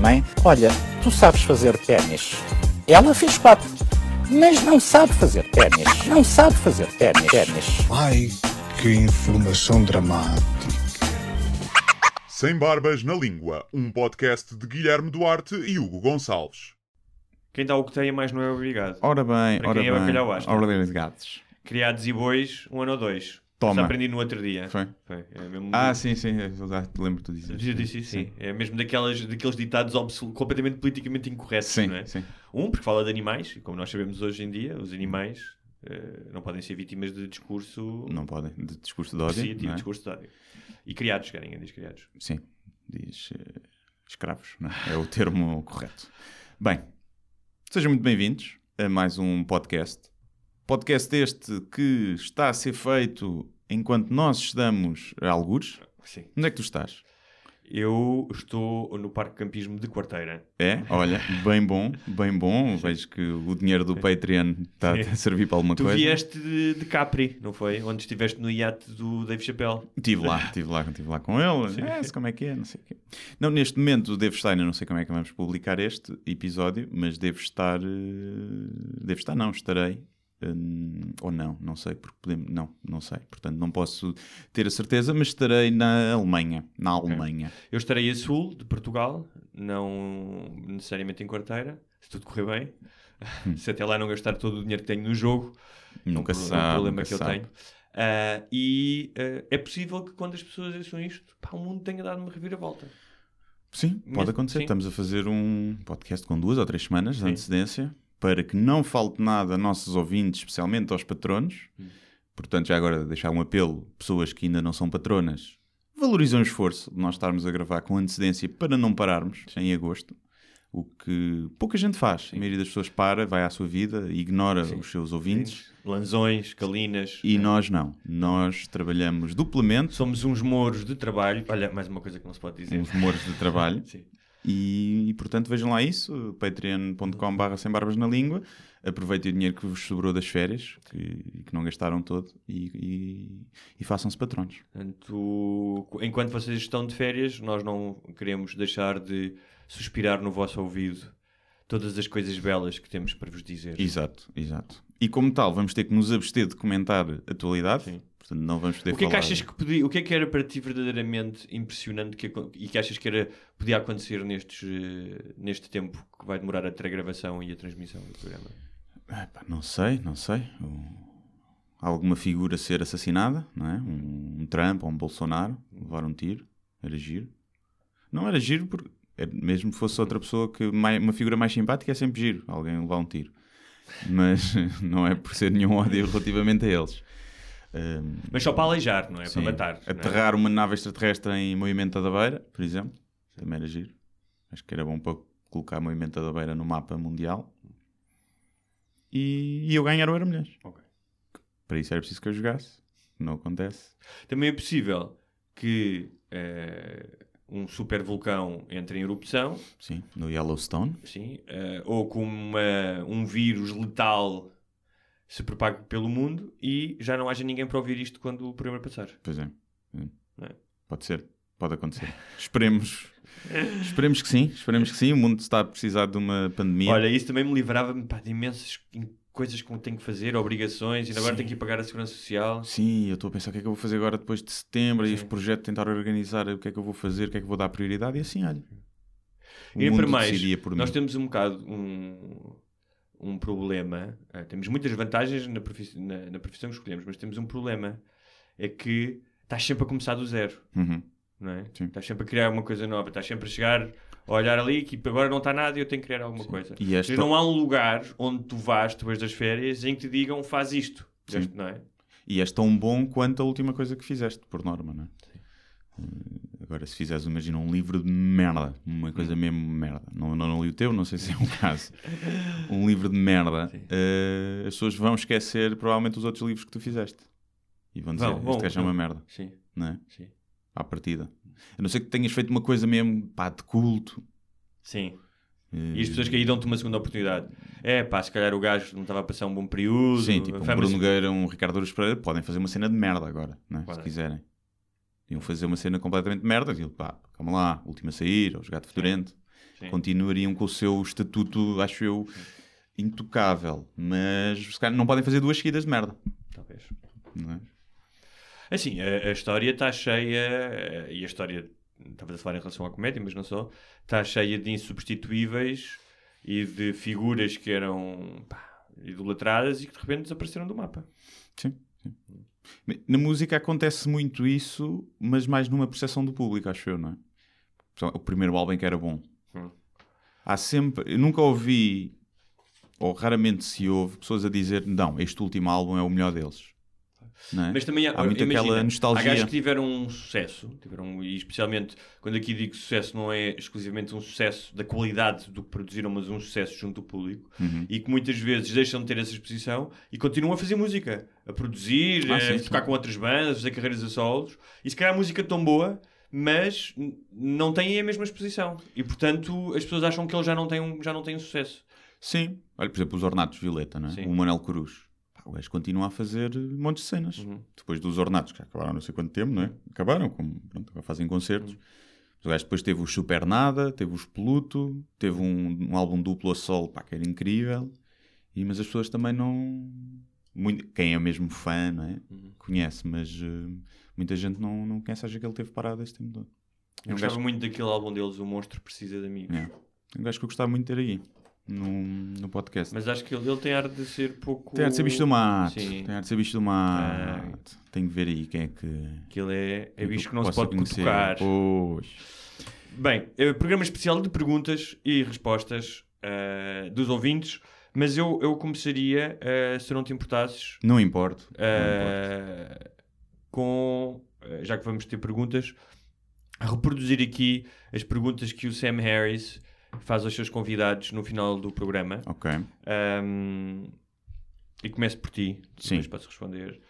Mãe, olha, tu sabes fazer ténis. Ela fez quatro, mas não sabe fazer ténis. Não sabe fazer ténis. ténis. Ai, que informação dramática. Sem Barbas na Língua, um podcast de Guilherme Duarte e Hugo Gonçalves. Quem dá o que tem, mais não é obrigado. Ora bem, Para ora quem é bem. bacalhau, basta. Ora bem, gatos. Criados e bois, um ano ou dois. Toma. Isso aprendi no outro dia. Foi? É mesmo... Ah, sim, sim. Eu já te lembro de tu dizer. Eu disse isso, sim. É mesmo daquelas, daqueles ditados absol- completamente politicamente incorretos, Sim, não é? sim. Um, porque fala de animais, e como nós sabemos hoje em dia, os animais eh, não podem ser vítimas de discurso Não podem. De discurso de ódio. apreciativo, não é? discurso de ódio. E criados, querem, diz criados. Sim. Diz eh, escravos. não é? É o termo correto. Bem, sejam muito bem-vindos a mais um podcast. Podcast este que está a ser feito enquanto nós estamos a algures. Sim. Onde é que tu estás? Eu estou no Parque Campismo de Quarteira. É? Olha, bem bom, bem bom. Vejo que o dinheiro do Patreon está a servir para alguma Tu coisa. vieste de, de Capri, não foi? Onde estiveste no iate do Dave Chappelle. Estive lá, estive lá, estive lá com ele. É, se como é que é, não sei o quê. Não, neste momento devo estar, ainda não sei como é que vamos publicar este episódio, mas devo estar. eh, Devo estar, não, estarei. Hum, ou não, não sei, porque podemos. Não, não sei. Portanto, não posso ter a certeza, mas estarei na Alemanha. Na Alemanha. Eu estarei a sul de Portugal, não necessariamente em Quarteira, se tudo correr bem. se até lá não gastar todo o dinheiro que tenho no jogo, Nunca é um pro- é um sabe. problema nunca que eu sabe. tenho. Ah, e ah, é possível que quando as pessoas ouçam isto, pá, o mundo tenha dado uma reviravolta. Sim, pode Mesmo- acontecer. sim. Estamos a fazer um podcast com duas ou três semanas de antecedência para que não falte nada a nossos ouvintes, especialmente aos patronos. Hum. Portanto, já agora deixar um apelo: pessoas que ainda não são patronas, valorizam o esforço de nós estarmos a gravar com antecedência para não pararmos em agosto. O que pouca gente faz. A maioria das pessoas para, vai à sua vida, ignora os seus ouvintes. Lanzões, calinas. E nós não. Nós trabalhamos duplamente, Somos uns mouros de trabalho. Olha, mais uma coisa que não se pode dizer. uns moros de trabalho. Sim. E, e, portanto vejam lá isso, patreon.com.br sem barbas na língua. Aproveitem o dinheiro que vos sobrou das férias, que, que não gastaram todo, e, e- e façam-se patronos. Portanto, enquanto vocês estão de férias, nós não queremos deixar de suspirar no vosso ouvido todas as coisas belas que temos para vos dizer. Exato, exato. E como tal, vamos ter que nos abster de comentar a atualidade, Sim. portanto não vamos poder O que é que falar. achas que podia, o que é que era para ti verdadeiramente impressionante que e que achas que era, podia acontecer nestes, eh, neste tempo que vai demorar entre a gravação e a transmissão do programa? Epá, não sei, não sei. O- Alguma figura ser assassinada, não é? Um, um Trump ou um Bolsonaro, levar um tiro, era giro. Não era giro porque, é- mesmo que fosse outra pessoa que mai- uma figura mais simpática, é sempre giro alguém levar um tiro. Mas não é por ser nenhum ódio relativamente a eles. Ahm, Mas só para aleijar, não é? sim. Para matar. é? Aterrar uma nave extraterrestre em Movimento da Beira, por exemplo, também era giro. Acho que era bom para colocar Movimento da Beira no mapa mundial. E, e eu ganhar o Euromilhões. Ok. Para isso era preciso que eu jogasse. Não acontece. Também é possível que eh, um super vulcão entre em erupção, Sim, no Yellowstone. sim, eh, ou que uma, um vírus letal se propague pelo mundo e já não haja ninguém para ouvir isto quando o programa passar. Pois é. Hum. É? Pode ser. Pode acontecer. Esperemos. Esperemos que sim. Esperemos que sim. O mundo está a precisar de uma pandemia. Olha, isso também me livrava-me de imensas coisas que tenho que fazer, obrigações, e agora Sim. tenho que ir pagar a segurança social. Sim, eu estou a pensar o que é que eu vou fazer agora depois de setembro e Sim. este projeto tentar organizar o que é que eu vou fazer, o que é que vou dar prioridade e assim, olha. O E para mais, nós temos um bocado um, um problema. eh, temos muitas vantagens na, profi- na- na profissão que escolhemos, mas temos um problema. É que estás sempre a começar do zero, Uhum. não é? Estás sempre a criar uma coisa nova, estás sempre a chegar, olhar ali, que agora não está nada e eu tenho que criar alguma coisa. E esta- Não há um lugar onde tu vais depois das férias em que te digam faz isto, Sim. não é? E és tão bom quanto a última coisa que fizeste, por norma, não é? Eh, Agora, se fizeres, imagina, um livro de merda, uma Hum. coisa mesmo merda, não, não, não li o teu, não sei se é o caso, um livro de merda, eh, as pessoas vão esquecer provavelmente os outros livros que tu fizeste. E vão dizer, este gajo é uma merda, Sim, não é? sim. À partida. A não ser que tenhas feito uma coisa mesmo, pá, de culto. Sim. eh, E as pessoas que aí dão-te uma segunda oportunidade. É pá, se calhar o gajo não estava a passar um bom período. Sim, tipo um Bruno Nogueira, um Ricardo Aruz Pereira, podem fazer uma cena de merda agora, né? se quiserem. Iam fazer uma cena completamente de merda, aquilo, pá, calma lá, última a sair, aos gato fedorento. Sim. Continuariam com o seu estatuto, acho eu, intocável. Mas se calhar não podem fazer duas seguidas de merda. Talvez. Não é? Assim, a, a história está cheia, e a história, estavas a falar em relação à comédia, mas não só, está cheia de insubstituíveis e de figuras que eram pá, idolatradas e que de repente desapareceram do mapa. Sim, sim. Na música acontece muito isso, mas mais numa percepção do público, acho eu, não é? O primeiro álbum que era bom. Hum. Há sempre. Eu nunca ouvi, ou raramente se ouve, pessoas a dizer: não, este último álbum é o melhor deles. É? Mas também há, há muito imagina, aquela Há nostalgia. gajos que tiveram um sucesso, tiveram, e especialmente quando aqui digo sucesso, não é exclusivamente um sucesso da qualidade do que produziram, mas um sucesso junto do público, Uhum. e que muitas vezes deixam de ter essa exposição e continuam a fazer música, a produzir, Ah, a sim, tocar sim. com outras bandas, a fazer carreiras a solos, e se calhar a música é tão boa, mas não têm a mesma exposição, e portanto as pessoas acham que eles já não têm, um, já não têm sucesso. Sim. Olha, por exemplo, os Ornatos Violeta, não é? O Manel Cruz. O gajo continua a fazer montes de cenas. Uhum. Depois dos Ornatos, que acabaram não sei quanto tempo, não é? Acabaram, como pronto, agora fazem concertos. Uhum. O gajo depois teve o Super Nada, teve o Pluto, teve um, um álbum duplo a sol, pá, que era incrível. E, mas as pessoas também não. muito- quem é mesmo fã, não é? Uhum. Conhece, mas eh, muita gente não, não conhece, acha que ele teve parado esse tempo todo. É Eu um gostava gajo, muito daquele álbum deles, O Monstro Precisa de Amigos. é, é um gajo que eu gostava muito de ter aí, no, no podcast. Mas acho que ele, ele tem ar de ser pouco. Tem ar de ser bicho do mato. Sim. Tem ar de ser bicho do mato. Tenho que ver aí quem é que. Que ele é, é bicho eu que não se pode. Pois. Bem, é um programa especial de perguntas e respostas ah, dos ouvintes, mas eu, eu começaria, ah, se não te importasses, Não importo. não ah, importo. com, ah, já que vamos ter perguntas, a reproduzir aqui as perguntas que o Sam Harris faz aos seus convidados no final do programa. Ok. Ahm, e começo por ti, Sim. depois posso responder.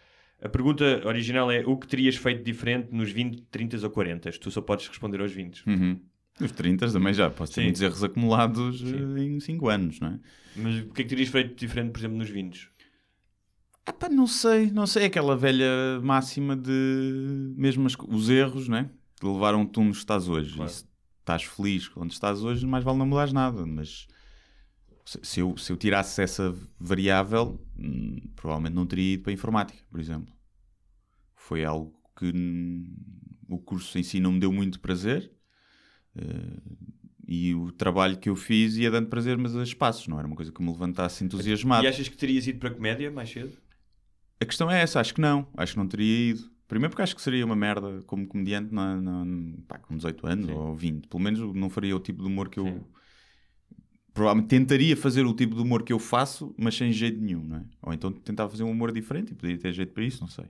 A pergunta original é o que terias feito diferente nos 20, 30 ou 40? Tu só podes responder aos 20. Uhum. Os 30 também já. Posso ter Sim. muitos erros acumulados Sim. eh, em 5 anos, não é? Mas o que é que terias feito diferente, por exemplo, nos 20? Ah, pá, não sei. Não sei. Aquela velha máxima de. Mesmo as os erros, não é? Que levaram-te onde estás hoje. Claro. Se estás feliz onde estás hoje, mais vale não mudares nada. Mas. Se eu, se eu tirasse essa variável, hum, provavelmente não teria ido para a informática, por exemplo. Foi algo que o curso em si não me deu muito prazer. eh, e o trabalho que eu fiz ia dando prazer, mas a espaços, não era uma coisa que me levantasse entusiasmado. E achas que terias ido para a comédia mais cedo? A questão é essa, acho que não. Acho que não teria ido. Primeiro porque acho que seria uma merda como comediante na, na- pá, com 18 anos Sim. ou 20. Pelo menos não faria o tipo de humor que eu... Sim. Provavelmente tentaria fazer o tipo de humor que eu faço, mas sem jeito nenhum, não é? Ou então tentava fazer um humor diferente e poderia ter jeito para isso, não sei.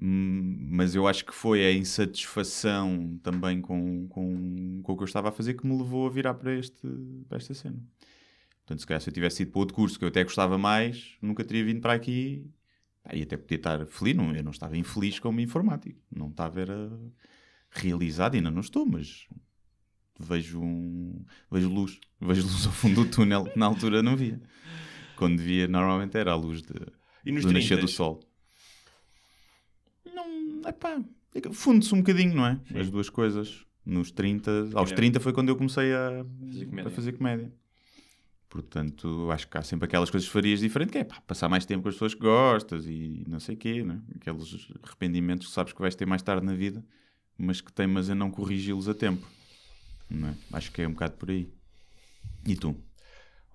Hum, Mas eu acho que foi a insatisfação também com, com, com o que eu estava a fazer que me levou a virar para, este, para esta cena. Portanto, se calhar se eu tivesse ido para outro curso que eu até gostava mais, nunca teria vindo para aqui E até podia estar feliz, não, eu não estava infeliz como informático, não estava era realizado, ainda não estou, mas vejo, um, vejo luz, vejo luz ao fundo do túnel que na altura não via. Quando via, normalmente era a luz de, E nos do nascer 30? do sol. Não, epá, funde-se um bocadinho, não é? Sim. As duas coisas. Nos 30, aos É. 30 foi quando eu comecei a Fazer comédia. a fazer comédia. Portanto, acho que há sempre aquelas coisas que farias diferente, que é pá, passar mais tempo com as pessoas que gostas e não sei o quê, né? aqueles arrependimentos que sabes que vais ter mais tarde na vida, mas que teimas a não corrigi-los a tempo. É? Acho que é um bocado por aí. E tu?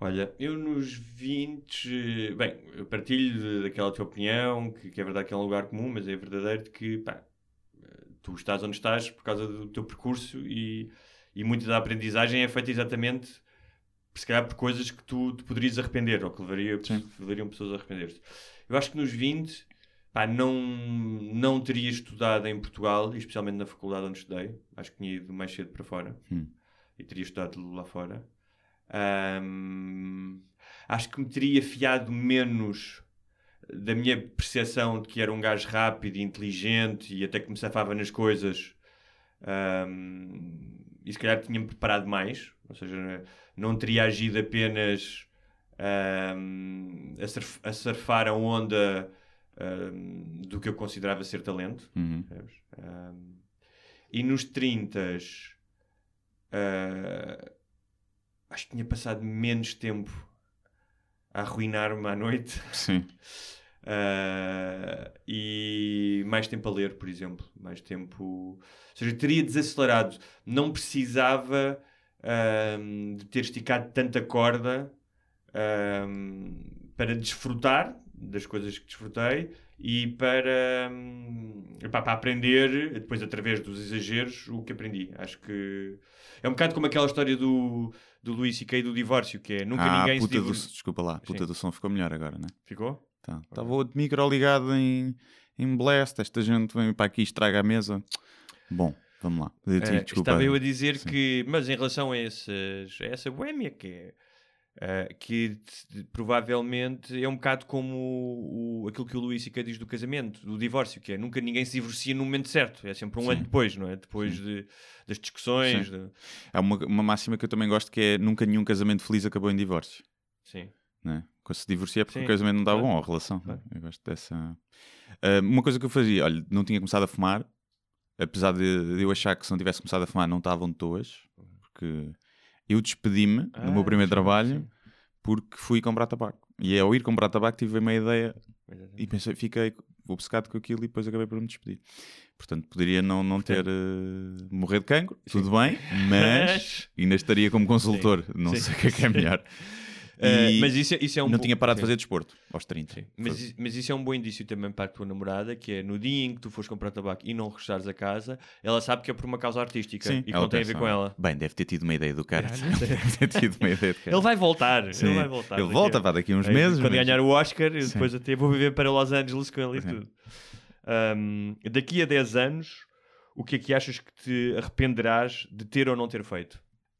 Olha, eu nos 20. Bem, eu partilho daquela tua opinião, que, que é verdade que é um lugar comum, mas é verdadeiro de que pá, tu estás onde estás por causa do teu percurso e, e muita da aprendizagem é feita exatamente se calhar por coisas que tu te poderias arrepender ou que levaria, levariam pessoas a arrepender-se. Eu acho que nos 20, pá, não, não teria estudado em Portugal, especialmente na faculdade onde estudei. Acho que tinha ido mais cedo para fora Hum. e teria estudado lá fora. Ahm, acho que me teria fiado menos da minha percepção de que era um gajo rápido e inteligente e até que me safava nas coisas. Ahm, e se calhar tinha-me preparado mais, ou seja, não teria agido apenas ahm, a, surf- a surfar a onda ahm, do que eu considerava ser talento. Uhum. Ahm, e nos 30 ah, acho que tinha passado menos tempo a arruinar-me à noite Sim. ah, e mais tempo a ler, por exemplo. Mais tempo. Ou seja, teria desacelerado. Não precisava ahm, de ter esticado tanta corda ahm, para desfrutar das coisas que desfrutei e para, epá, para aprender, depois através dos exageros, o que aprendi. Acho que é um bocado como aquela história do, do Luís C.K. do divórcio, que é nunca ah, ninguém se puta do, desculpa lá, puta Sim. do som ficou melhor agora, né? Ficou? Tá. Estava o micro ligado em, em Blast, esta gente vem para aqui e estraga a mesa. Bom, vamos lá. Eu te- desculpa. estava eu a dizer Sim. que, mas em relação a, essas, a essa boémia, que é eh, que provavelmente é um bocado como o, o- aquilo que o Luís Sica diz do casamento, do divórcio, que é nunca ninguém se divorcia no momento certo, é sempre um Sim. ano depois, não é? Depois de, das discussões. De- Há uma, uma máxima que eu também gosto que é nunca nenhum casamento feliz acabou em divórcio. Sim. Né? Quando se divorcia é porque Sim, o casamento não está claro. bom, a relação. Claro. Eu gosto dessa. Ah, uma coisa que eu fazia, olha, não tinha começado a fumar, apesar de, de eu achar que se não tivesse começado a fumar não estavam toas, porque eu despedi-me do Ah, meu primeiro sim, trabalho sim. porque fui comprar tabaco. E ao ir comprar tabaco tive uma ideia Exatamente. e pensei, fiquei obcecado com aquilo e depois acabei por me despedir. Portanto, poderia não, não ter eh, morrer de cancro, tudo bem, mas ainda estaria como consultor. Não Sim. sei o que é que é melhor. Eh, E mas isso, é- isso é um não tinha parado de sim. fazer desporto aos 30. Sim. Mas, mas isso é um bom indício também para a tua namorada, que é no dia em que tu fores comprar tabaco e não regressares a casa, ela sabe que é por uma causa artística Sim, e que ela não tem a ver com ela. Bem, deve ter tido uma ideia do cara. deve ter tido uma ideia do cara. Ele vai voltar. Sim. Ele vai voltar. Ele daqui volta, a- vá, daqui a uns meses. Quando mas- ganhar o Oscar, Sim. depois até vou viver para Los Angeles com ele e tudo. Ahm, daqui a 10 anos, o que é que achas que te arrependerás de ter ou não ter feito?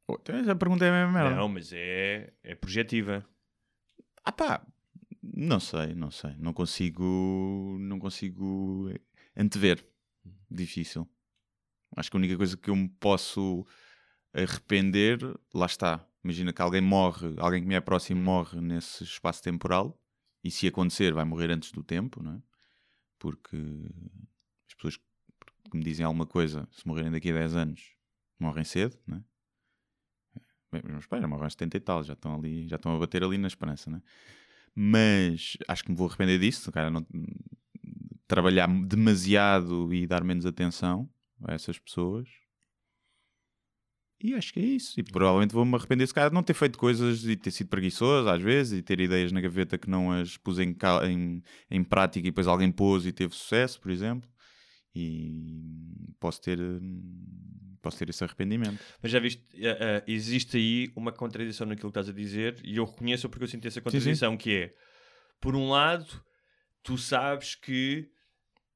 Então essa pergunta é a mesma merda. Não, mas é, é projetiva. Ah pá, não sei, não sei. Não consigo, não consigo antever. Difícil. Acho que a única coisa que eu me posso arrepender, lá está. Imagina que alguém morre, alguém que me é próximo morre nesse espaço temporal e se acontecer vai morrer antes do tempo, não é? Porque as pessoas que me dizem alguma coisa, se morrerem daqui a 10 anos, morrem cedo, não é? Bem, os meus pais já morrem aos 70 e tal, já estão ali, já estão a bater ali na esperança, né? Mas acho que me vou arrepender disso, cara, não trabalhar demasiado e dar menos atenção a essas pessoas. E acho que é isso. E provavelmente vou-me arrepender, se calhar, de não ter feito coisas e ter sido preguiçoso às vezes e ter ideias na gaveta que não as pus em, em, em prática e depois alguém pôs e teve sucesso, por exemplo. E posso ter, hum, posso ter esse arrependimento. Mas já viste, eh, eh, existe aí uma contradição naquilo que estás a dizer e eu reconheço porque eu sinto essa contradição que é, por um lado, tu sabes que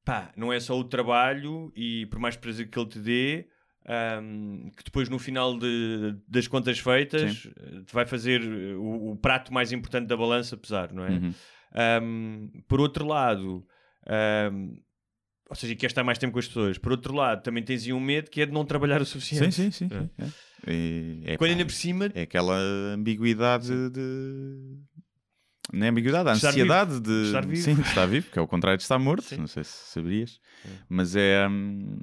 pá, não é só o trabalho e por mais prazer que ele te dê, ahm, que depois no final de- das contas feitas eh, vai fazer o, o prato mais importante da balança pesar, não é? Uhum. Um, por outro lado, um, ou seja, queres estar mais tempo com as pessoas. Por outro lado, também tens um medo que é de não trabalhar o Sim, suficiente. sim, sim. É. sim, é. E- é, Quando ainda por cima, é aquela ambiguidade de. Não é ambiguidade, a ansiedade de, De estar vivo. Sim, de estar vivo, que é o contrário de estar morto. Sim. Não sei se sabias, É. mas é, hum,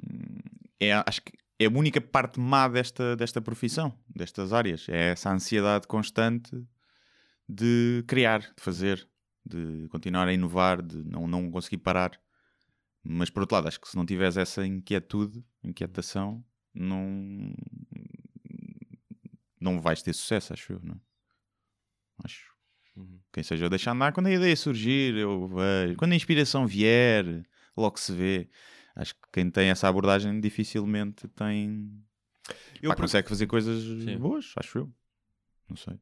é. Acho que é a única parte má desta, desta profissão, destas áreas. É essa ansiedade constante de criar, de fazer, de continuar a inovar, de não, não conseguir parar. Mas por outro lado, acho que se não tiveres essa inquietude, inquietação, não não vais ter sucesso, acho eu, não é? Acho. Uhum. Quem seja eu deixar andar, quando a ideia surgir, eu vejo. Quando a inspiração vier, logo se vê. Acho que quem tem essa abordagem dificilmente tem. eu Pá, consegue fazer coisas Sim. boas, acho eu. Não sei.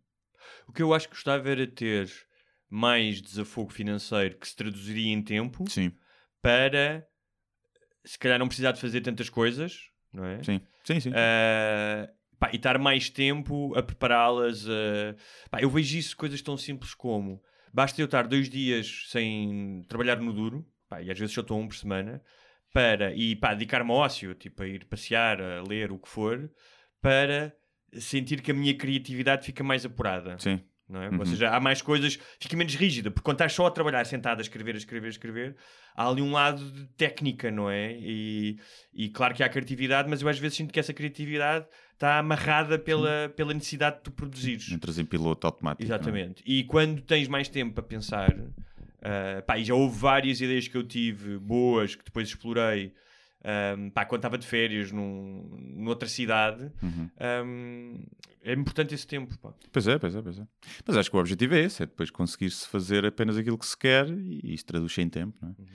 o que eu acho que gostava era ter mais desafogo financeiro que se traduziria em tempo Sim. Para se calhar não precisar de fazer tantas coisas, não é? Sim, sim, sim. Uh, pá, e estar mais tempo a prepará-las. pá, eu vejo isso coisas tão simples como basta eu estar dois dias sem trabalhar no duro, pá, e às vezes só estou um por semana, para e pá, dedicar-me ao ócio, tipo a ir passear, a ler o que for, para sentir que a minha criatividade fica mais apurada. Sim. Não é? Uhum. Ou seja, há mais coisas, fica menos rígida, porque quando estás só a trabalhar sentado a escrever, a escrever, a escrever, há ali um lado de técnica, não é? E, e claro que há criatividade, mas eu às vezes sinto que essa criatividade está amarrada pela, pela necessidade de tu produzires. Entras em piloto automático. é? Exatamente. E quando tens mais tempo para pensar, ah, pá, e já houve várias ideias que eu tive boas que depois explorei. Ahm, pá, quando estava de férias num, noutra cidade, Uhum. ahm, é importante esse tempo. Pá. Pois é, pois é, pois é. Mas acho que o objetivo é esse, é depois conseguir-se fazer apenas aquilo que se quer e isso traduz em tempo, não é? Uhum.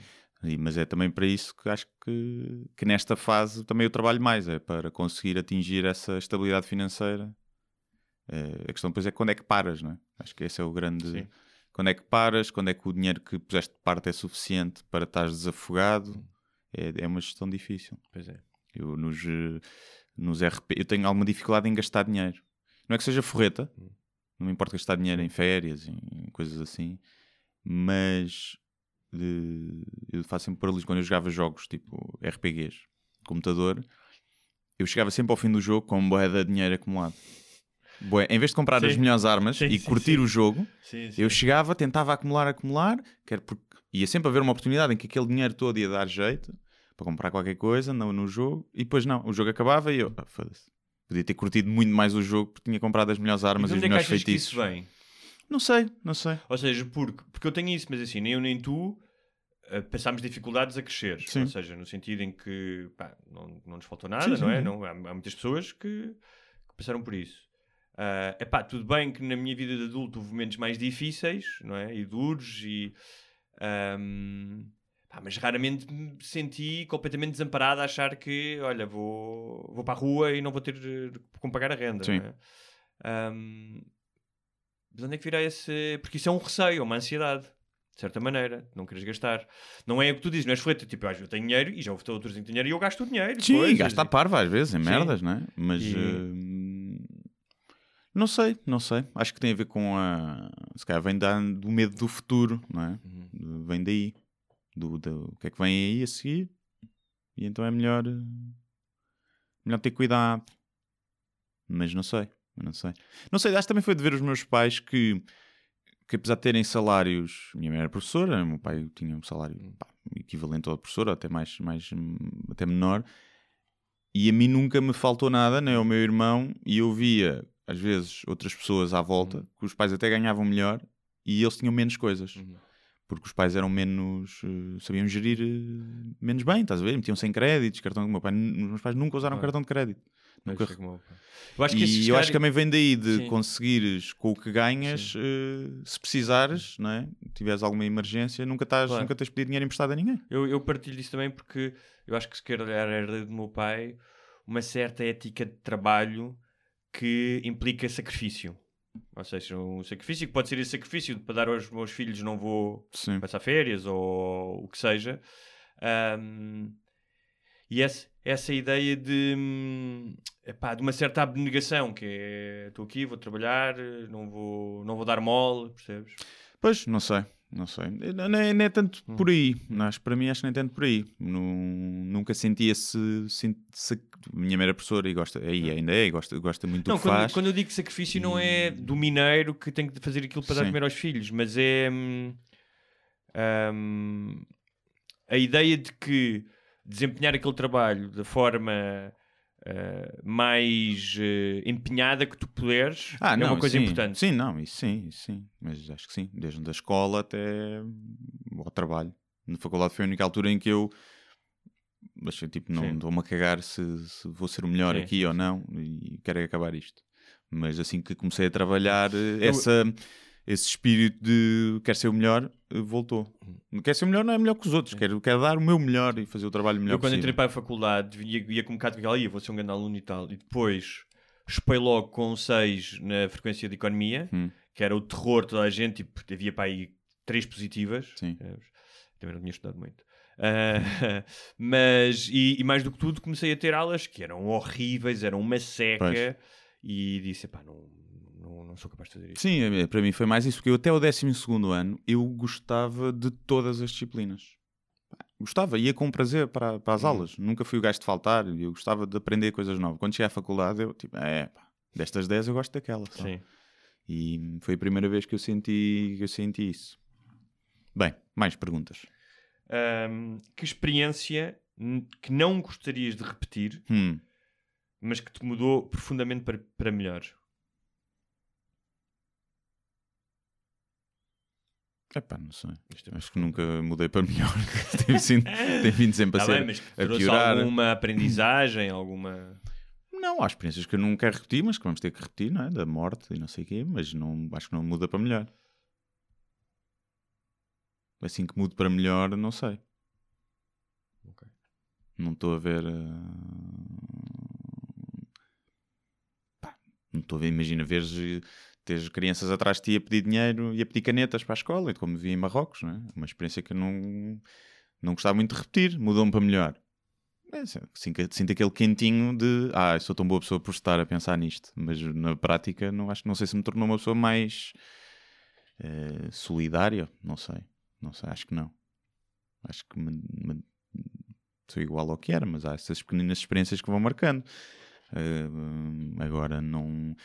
E- mas é também para isso que acho que, que nesta fase também eu trabalho mais, é para conseguir atingir essa estabilidade financeira. É, a questão depois é quando é que paras, não é? Acho que esse é o grande... Sim. Quando é que paras, quando é que o dinheiro que puseste de parte é suficiente para estares desafogado, é, é uma gestão difícil. Pois é. Eu nos, eh, nos RP, eu tenho alguma dificuldade em gastar dinheiro. Não é que seja forreta, não me importa gastar dinheiro em férias, em coisas assim, mas de- eu faço sempre paralelismo quando eu jogava jogos tipo RPGs, computador, eu chegava sempre ao fim do jogo com moeda de dinheiro acumulado. Bué, em vez de comprar Sim. as melhores armas Sim, e sim, curtir o jogo, eu chegava, tentava acumular, acumular, quer porque ia sempre haver uma oportunidade em que aquele dinheiro todo ia dar jeito para comprar qualquer coisa no, no jogo, e depois não, o jogo acabava e eu, ah, foda-se. Podia ter curtido muito mais o jogo porque tinha comprado as melhores E armas de e, os é melhores achas que feitiços. isso vem? Não sei, não sei. Ou seja, porque, porque eu tenho isso, mas assim, nem eu nem tu eh, passámos dificuldades a crescer. Sim. Ou seja, no sentido em que pá, não, não nos faltou nada, Sim, sim, não é? sim. Não, há, há muitas pessoas que, que passaram por isso. É epá, tudo bem que na minha vida de adulto houve momentos mais difíceis, não é? E duros e... ahm, pá, mas raramente me senti completamente desamparado a achar que, olha, vou, vou para a rua e não vou ter eh, como pagar a renda. Sim. não é? Ahm, de onde é que virá esse. Porque isso é um receio, é uma ansiedade, de certa maneira, não queres gastar. Não é o que tu dizes, não és folheta, tipo, que eu tenho dinheiro e já houve outros têm dinheiro e eu gasto o dinheiro. Sim, coisas, gasta a parva às vezes, em Sim. merdas, não é? Mas E- hum, não sei, não sei. Acho que tem a ver com a. Se calhar vem da, do medo do futuro, não é? Uhum. Vem daí. Do, do o que é que vem aí a seguir. E então é melhor. eh, Melhor ter cuidado. Mas não sei, não sei. Não sei, acho que também foi de ver os meus pais que. Que apesar de terem salários, minha mãe era professora, o meu pai tinha um salário pá, equivalente ao da professora, até mais, mais até menor, e a mim nunca me faltou nada, nem ao meu irmão, e eu via, às vezes, outras pessoas à volta, que os pais até ganhavam melhor e eles tinham menos coisas. Uhum. Porque os pais eram menos. eh, sabiam gerir eh, menos bem, estás a ver? Metiam sem créditos, cartão. Meu pai, os meus pais nunca usaram Ah. cartão de crédito. Nunca foi como eu, acho e que se eu acho que também vem daí de Sim. conseguires com o que ganhas, eh, se precisares, não é? tiveres alguma emergência, nunca, estás, Claro. nunca tens pedido dinheiro emprestado a ninguém. Eu, eu partilho disso também porque eu acho que se calhar era do meu pai uma certa ética de trabalho que implica sacrifício. Ou seja, um sacrifício que pode ser esse sacrifício de para dar aos meus filhos não vou Sim. passar férias ou o que seja. Ahm, e essa, essa ideia de, hum, epá, de uma certa abnegação, que é estou aqui, vou trabalhar, não vou, não vou dar mole, percebes? Pois, não sei, não sei. Não, não é, é tanto Hum. por aí. Acho, para mim, acho que nem tanto por aí. Nu- nunca senti esse. senti- se- minha mãe era professora e gosta, aí ainda é, gosta, gosta muito Hum. Não, do que quando, faz. quando eu digo sacrifício não é do mineiro que tem que fazer aquilo para dar Sim. comer aos filhos, mas é hum, hum, a ideia de que desempenhar aquele trabalho da forma uh, mais uh, empenhada que tu puderes Ah, é não, uma coisa sim, importante. Sim, não, isso sim, isso sim. Mas acho que sim, desde a escola até ao trabalho. Na faculdade foi a única altura em que eu achei tipo, não estou-me a cagar se, se vou ser o melhor Sim, aqui ou não e quero é acabar isto. Mas assim que comecei a trabalhar, eh, essa, esse espírito de quero ser o melhor eh, voltou. Uhum. Quer ser o melhor não é melhor que os outros, quero, quero dar o meu melhor e fazer o trabalho melhor Eu quando possível. entrei para a faculdade ia, ia com um bocado aquela, ia, vou ser um grande aluno e tal, e depois espei logo com 6 na frequência de economia, Hum. que era o terror de toda a gente, tipo, havia para aí três positivas, Sim. percebes? também não tinha estudado muito. Ah, mas, e, e mais do que tudo, comecei a ter aulas que eram horríveis, eram uma seca, Pois. e disse: pá, não, não, não sou capaz de fazer isso. Sim, é- para mim foi mais isso, porque eu até o 12 ano eu gostava de todas as disciplinas. Gostava, ia com prazer para, para as Hum. aulas. Nunca fui o gajo de faltar, eu gostava de aprender coisas novas. Quando cheguei à faculdade, eu tipo, é pá, destas 10 eu gosto daquela. só." Sim. E foi a primeira vez que eu senti, que eu senti isso. Bem, mais perguntas. Ahm, que experiência que não gostarias de repetir, Hum, mas que te mudou profundamente para, para melhor? Epá, não sei. É Acho que nunca mudei para melhor. tem, sido, tem vindo sempre a Tá ser bem, a trouxe piorar. alguma aprendizagem, alguma. Não, há experiências que eu não quero repetir, mas que vamos ter que repetir, não é? Da morte e não sei o quê, mas não, acho que não muda para melhor. Assim que mude para melhor, não sei. Ok. Não estou a ver. eh, pá, não estou a ver, imagina, veres, teres crianças atrás de ti a pedir dinheiro e a pedir canetas para a escola, e como vi em Marrocos, é? Uma experiência que eu não, não gostava muito de repetir, mudou-me para melhor. É, sinto, aquele quentinho de ah, sou tão boa pessoa por estar a pensar nisto, mas na prática não, acho, não sei se me tornou uma pessoa mais eh, solidária, não sei, não sei, acho que não. Acho que me- me- sou igual ao que era, mas há essas pequenas experiências que vão marcando. Eh, agora não.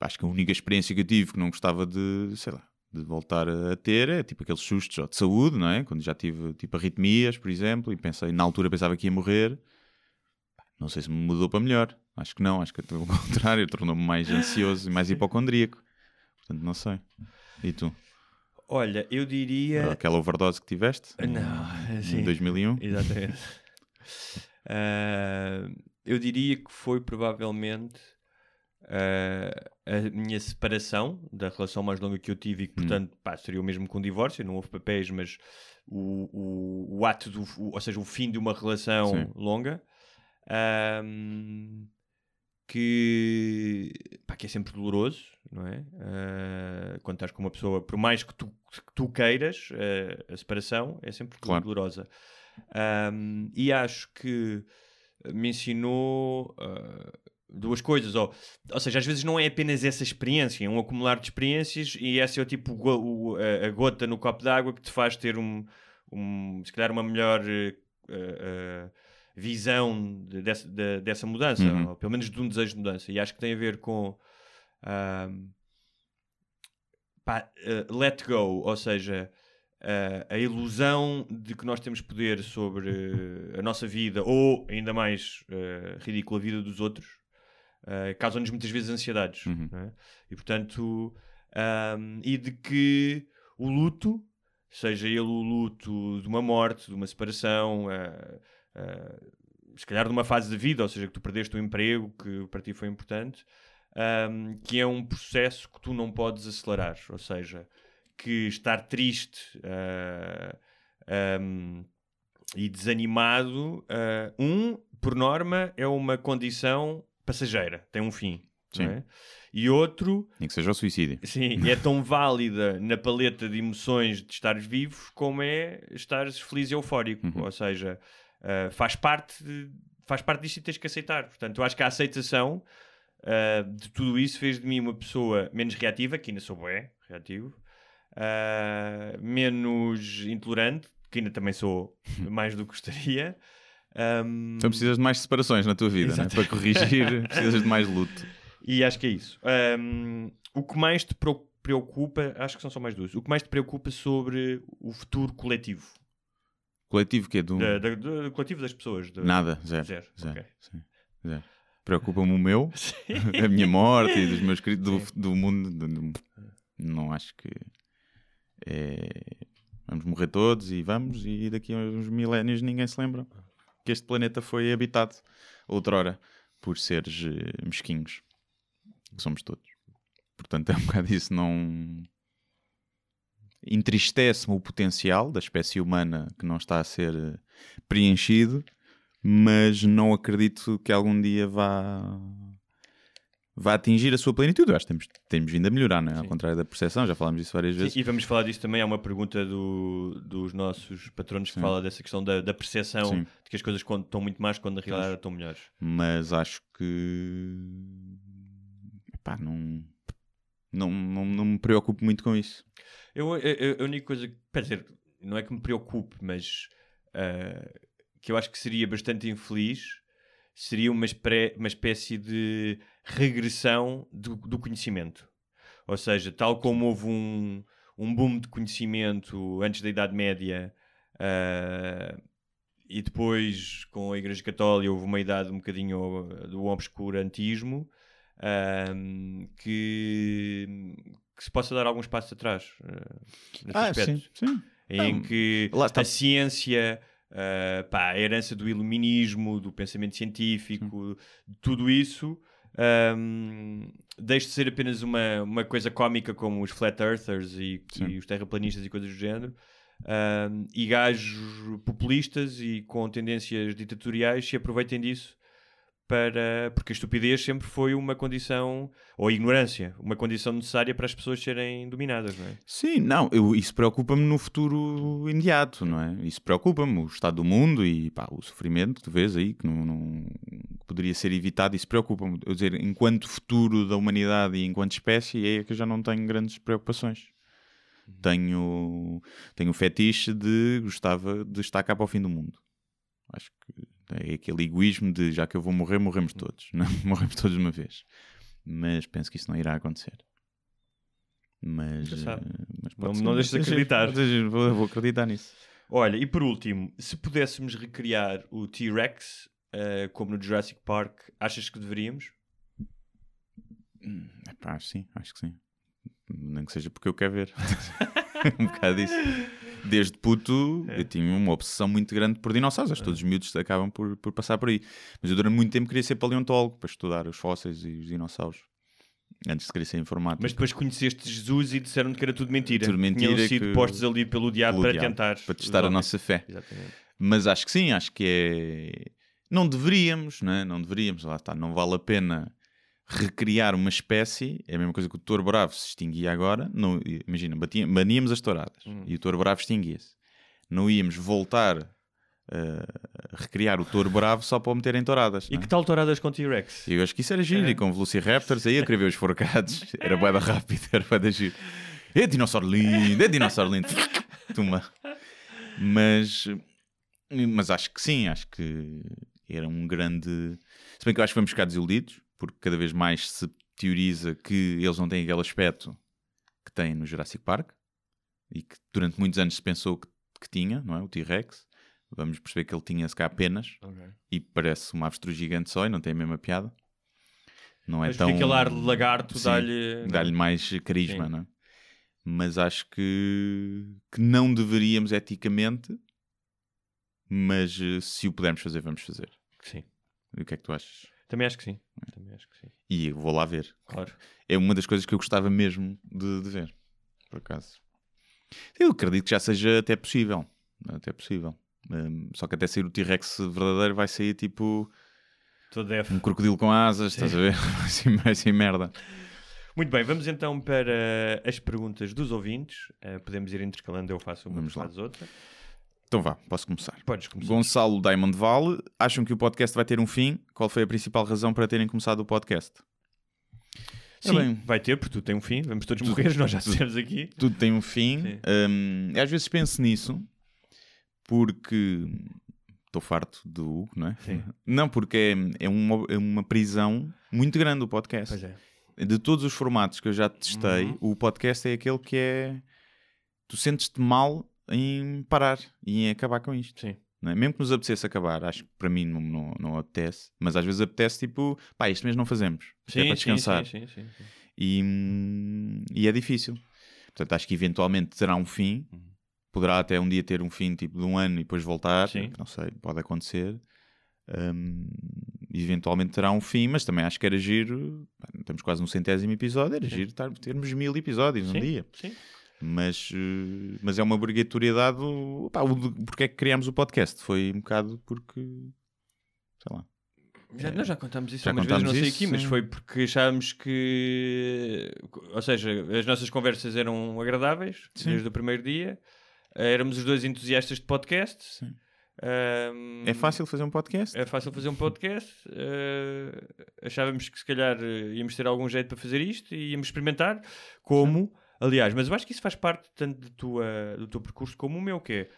Acho que a única experiência que eu tive que não gostava de, sei lá, de voltar a ter é tipo aqueles sustos ó, de saúde, não é? Quando já tive tipo arritmias, por exemplo, e pensei, na altura pensava que ia morrer. Não sei se me mudou para melhor. Acho que não, acho que pelo contrário, tornou-me mais ansioso e mais hipocondríaco. Portanto, não sei. E tu? Olha, eu diria. Aquela overdose que tiveste? Não, em sim. 2001? Exatamente. Ah, eu diria que foi provavelmente ah, a minha separação da relação mais longa que eu tive e que, portanto, pá, seria o mesmo com o divórcio, não houve papéis, mas o, o, o ato, do, o- ou seja, o fim de uma relação Sim. longa. ahm, que, pá, que é sempre doloroso, não é? Ah, quando estás com uma pessoa, por mais que tu, que tu queiras, ah, a separação é sempre Claro. dolorosa. Ahm, e acho que me ensinou duas coisas. Ou, ou seja, às vezes não é apenas essa experiência, é um acumular de experiências e essa é o tipo o- a, a gota no copo d'água que te faz ter um, um se calhar uma melhor eh, eh, visão de- dessa, de- dessa mudança, Uhum. ou pelo menos de um desejo de mudança. E acho que tem a ver com ahm, pá, let go, ou seja, eh, a ilusão de que nós temos poder sobre eh, a nossa vida ou ainda mais eh, ridícula a vida dos outros eh, causam-nos muitas vezes ansiedades Uhum. não é? e portanto ahm, e de que o luto seja ele o luto de uma morte, de uma separação eh, eh, se calhar de uma fase da vida, ou seja, que tu perdeste o emprego que para ti foi importante ahm, que é um processo que tu não podes acelerar, ou seja, que estar triste ahm, e desanimado, ah, um, por norma, é uma condição passageira, tem um fim. é? E outro, Nem que seja o suicídio. sim, é tão válida na paleta de emoções de estares vivo como é estares feliz e eufórico. Uhum. Ou seja, ah, faz parte de- faz parte disto e tens que aceitar. Portanto, eu acho que a aceitação ah, de tudo isso fez de mim uma pessoa menos reativa, que ainda sou bué, reativo, ah, menos intolerante, que ainda também sou mais do que gostaria. Ahm, Então precisas de mais separações na tua vida, né? para corrigir, precisas de mais luto. e acho que é isso. Ahm, o que mais te preocupa, acho que são só mais duas, o que mais te preocupa sobre o futuro coletivo? Coletivo que é do Da- da- do coletivo das pessoas? da- nada, zero. Zero, zero, ok. sim, zero. Preocupa-me o meu, a minha morte e dos meus queridos do, do mundo. do- do- não acho que é, vamos morrer todos e vamos, e daqui a uns milénios ninguém se lembra que este planeta foi habitado outrora por seres eh, mesquinhos, que somos todos. Portanto, é um bocado isso, não entristece-me o potencial da espécie humana que não está a ser eh, preenchido, mas não acredito que algum dia vá vá atingir a sua plenitude. Eu acho que temos, temos vindo a melhorar, não é? Ao contrário da percepção, já falámos disso várias vezes. Sim, e vamos falar disso também. Há uma pergunta do- dos nossos patronos que Sim. fala dessa questão da, da percepção de que as coisas estão muito más quando na realidade estão melhores. Mas acho que. Epá, não, não, não, não me preocupo muito com isso. Eu, eu- a única coisa, que- quer dizer, não é que me preocupe, mas ah, que eu acho que seria bastante infeliz seria uma, espé- uma espécie de regressão do, do conhecimento. Ou seja, tal como houve um, um boom de conhecimento antes da Idade Média ah, e depois com a Igreja Católica houve uma idade um bocadinho do obscurantismo ah, que, que se possa dar alguns passos atrás ah, nesse aspecto sim, sim. em Não, que a ciência, ah, pá, a herança do iluminismo, do pensamento científico, tudo isso ahm, deixe de ser apenas uma, uma coisa cómica como os flat earthers e, e os terraplanistas e coisas do género. ahm, e gajos populistas e com tendências ditatoriais se aproveitem disso para porque a estupidez sempre foi uma condição ou a ignorância, uma condição necessária para as pessoas serem dominadas, não é? Sim, não, eu- isso preocupa-me no futuro imediato, não é? Isso preocupa-me, o estado do mundo e pá, o sofrimento que tu vês aí, que não, não- poderia ser evitado, isso preocupa-me. Eu dizer, enquanto futuro da humanidade e enquanto espécie, é que eu já não tenho grandes preocupações. Tenho, tenho o fetiche de gostava de estar cá para o fim do mundo. Acho que é aquele egoísmo de já que eu vou morrer, morremos todos. Não? Morremos todos de uma vez. Mas penso que isso não irá acontecer. Mas, eh, mas Não- não deixes de acreditar. Vou, vou acreditar nisso. Olha, e por último, se pudéssemos recriar o T-Rex eh, como no Jurassic Park, achas que deveríamos? Epá, acho sim, acho que sim. Nem que seja porque eu quero ver. um bocado disso. Desde puto, É. eu tinha uma obsessão muito grande por dinossauros. Acho que todos os miúdos acabam por, por passar por aí. Mas eu durante muito tempo queria ser paleontólogo para estudar os fósseis e os dinossauros. Antes de querer ser informático. Mas depois conheceste Jesus e disseram-te que era tudo mentira. Tudo mentira, Tinham sido que- postos ali pelo diabo Pelo para diabo, tentar. Para testar a nossa fé. Exatamente. Mas acho que sim, acho que é. Não deveríamos, né? não deveríamos, lá está, não vale a pena recriar uma espécie. É a mesma coisa que o touro bravo se extinguia agora. Não, imagina, batia- baníamos as touradas Hum. e o touro bravo extinguia-se. Não íamos voltar a recriar o touro bravo só para o meter em touradas. E é? que tal touradas com T-Rex? Eu acho que isso era giro, É. e com Velociraptors, aí eu queria ver os forcados, era boeda rápido, era boeda giro. É dinossauro lindo, é dinossauro lindo. Toma. Mas, mas acho que sim, acho que era um grande. Se bem que eu acho que vamos ficar desiludidos, porque cada vez mais se teoriza que eles não têm aquele aspecto que têm no Jurassic Park e que durante muitos anos se pensou que, que tinha, não é? O T-Rex. Vamos perceber que ele tinha se cá penas e parece uma avestruz gigante só e não tem a mesma piada. Não é Mas tão. aquele ar de lagarto dá-lhe. dá-lhe mais carisma, Sim. não é? Mas acho que, que não deveríamos eticamente, mas eh, se o pudermos fazer, vamos fazer. Sim. E o que é que tu achas? Também acho que sim. Também acho que sim. E eu vou lá ver. Claro. É uma das coisas que eu gostava mesmo de, de ver, por acaso. Eu acredito que já seja até possível. Até possível. Hum, só que até sair o T-Rex verdadeiro vai sair tipo um crocodilo com asas, estás a ver? Vai ser, vai ser merda. Muito bem, vamos então para as perguntas dos ouvintes. Eh, podemos ir intercalando, eu faço uma, Vamos lá. outra. Então vá, posso começar. Podes começar. Gonçalo Diamond Vale, acham que o podcast vai ter um fim? Qual foi a principal razão para terem começado o podcast? Sim, bem. vai ter, porque tu tem um fim, vamos todos morrer, nós já dissemos aqui. Tudo tem um fim. Hum, às vezes penso nisso porque estou farto do Hugo, não é? Sim. Não, porque é, é, uma, é uma prisão muito grande o podcast. Pois é. De todos os formatos que eu já testei, Uhum. o podcast é aquele que é. Tu sentes-te mal em parar e em acabar com isto. Sim. é? Mesmo que nos apetecesse acabar, acho que para mim não, não, não apetece, mas às vezes apetece tipo, pá, este mês não fazemos, isto é para descansar. Sim, sim, sim, sim. E, hum, e é difícil. Portanto, acho que eventualmente terá um fim, poderá até um dia ter um fim tipo de um ano e depois voltar, Sim. não sei, pode acontecer. Hum, eventualmente terá um fim, mas também acho que era giro. Estamos quase no centésimo episódio, era giro estar, termos mil episódios Sim, um dia. sim. Mas, eh, mas é uma obrigatoriedade. o- Pá, o de- porque é que criámos o podcast? Foi um bocado porque. Sei lá. Já, nós já contámos isso Já algumas vezes, não sei isso, aqui, mas sim. foi porque achávamos que. Ou seja, as nossas conversas eram agradáveis Sim. desde o primeiro dia. Eh, Éramos os dois entusiastas de podcast. Sim. Ahm, É fácil fazer um podcast? É fácil fazer um podcast. eh, achávamos que se calhar íamos ter algum jeito para fazer isto e íamos experimentar. Como, aliás, mas eu acho que isso faz parte tanto da tua, do teu percurso como o meu, que é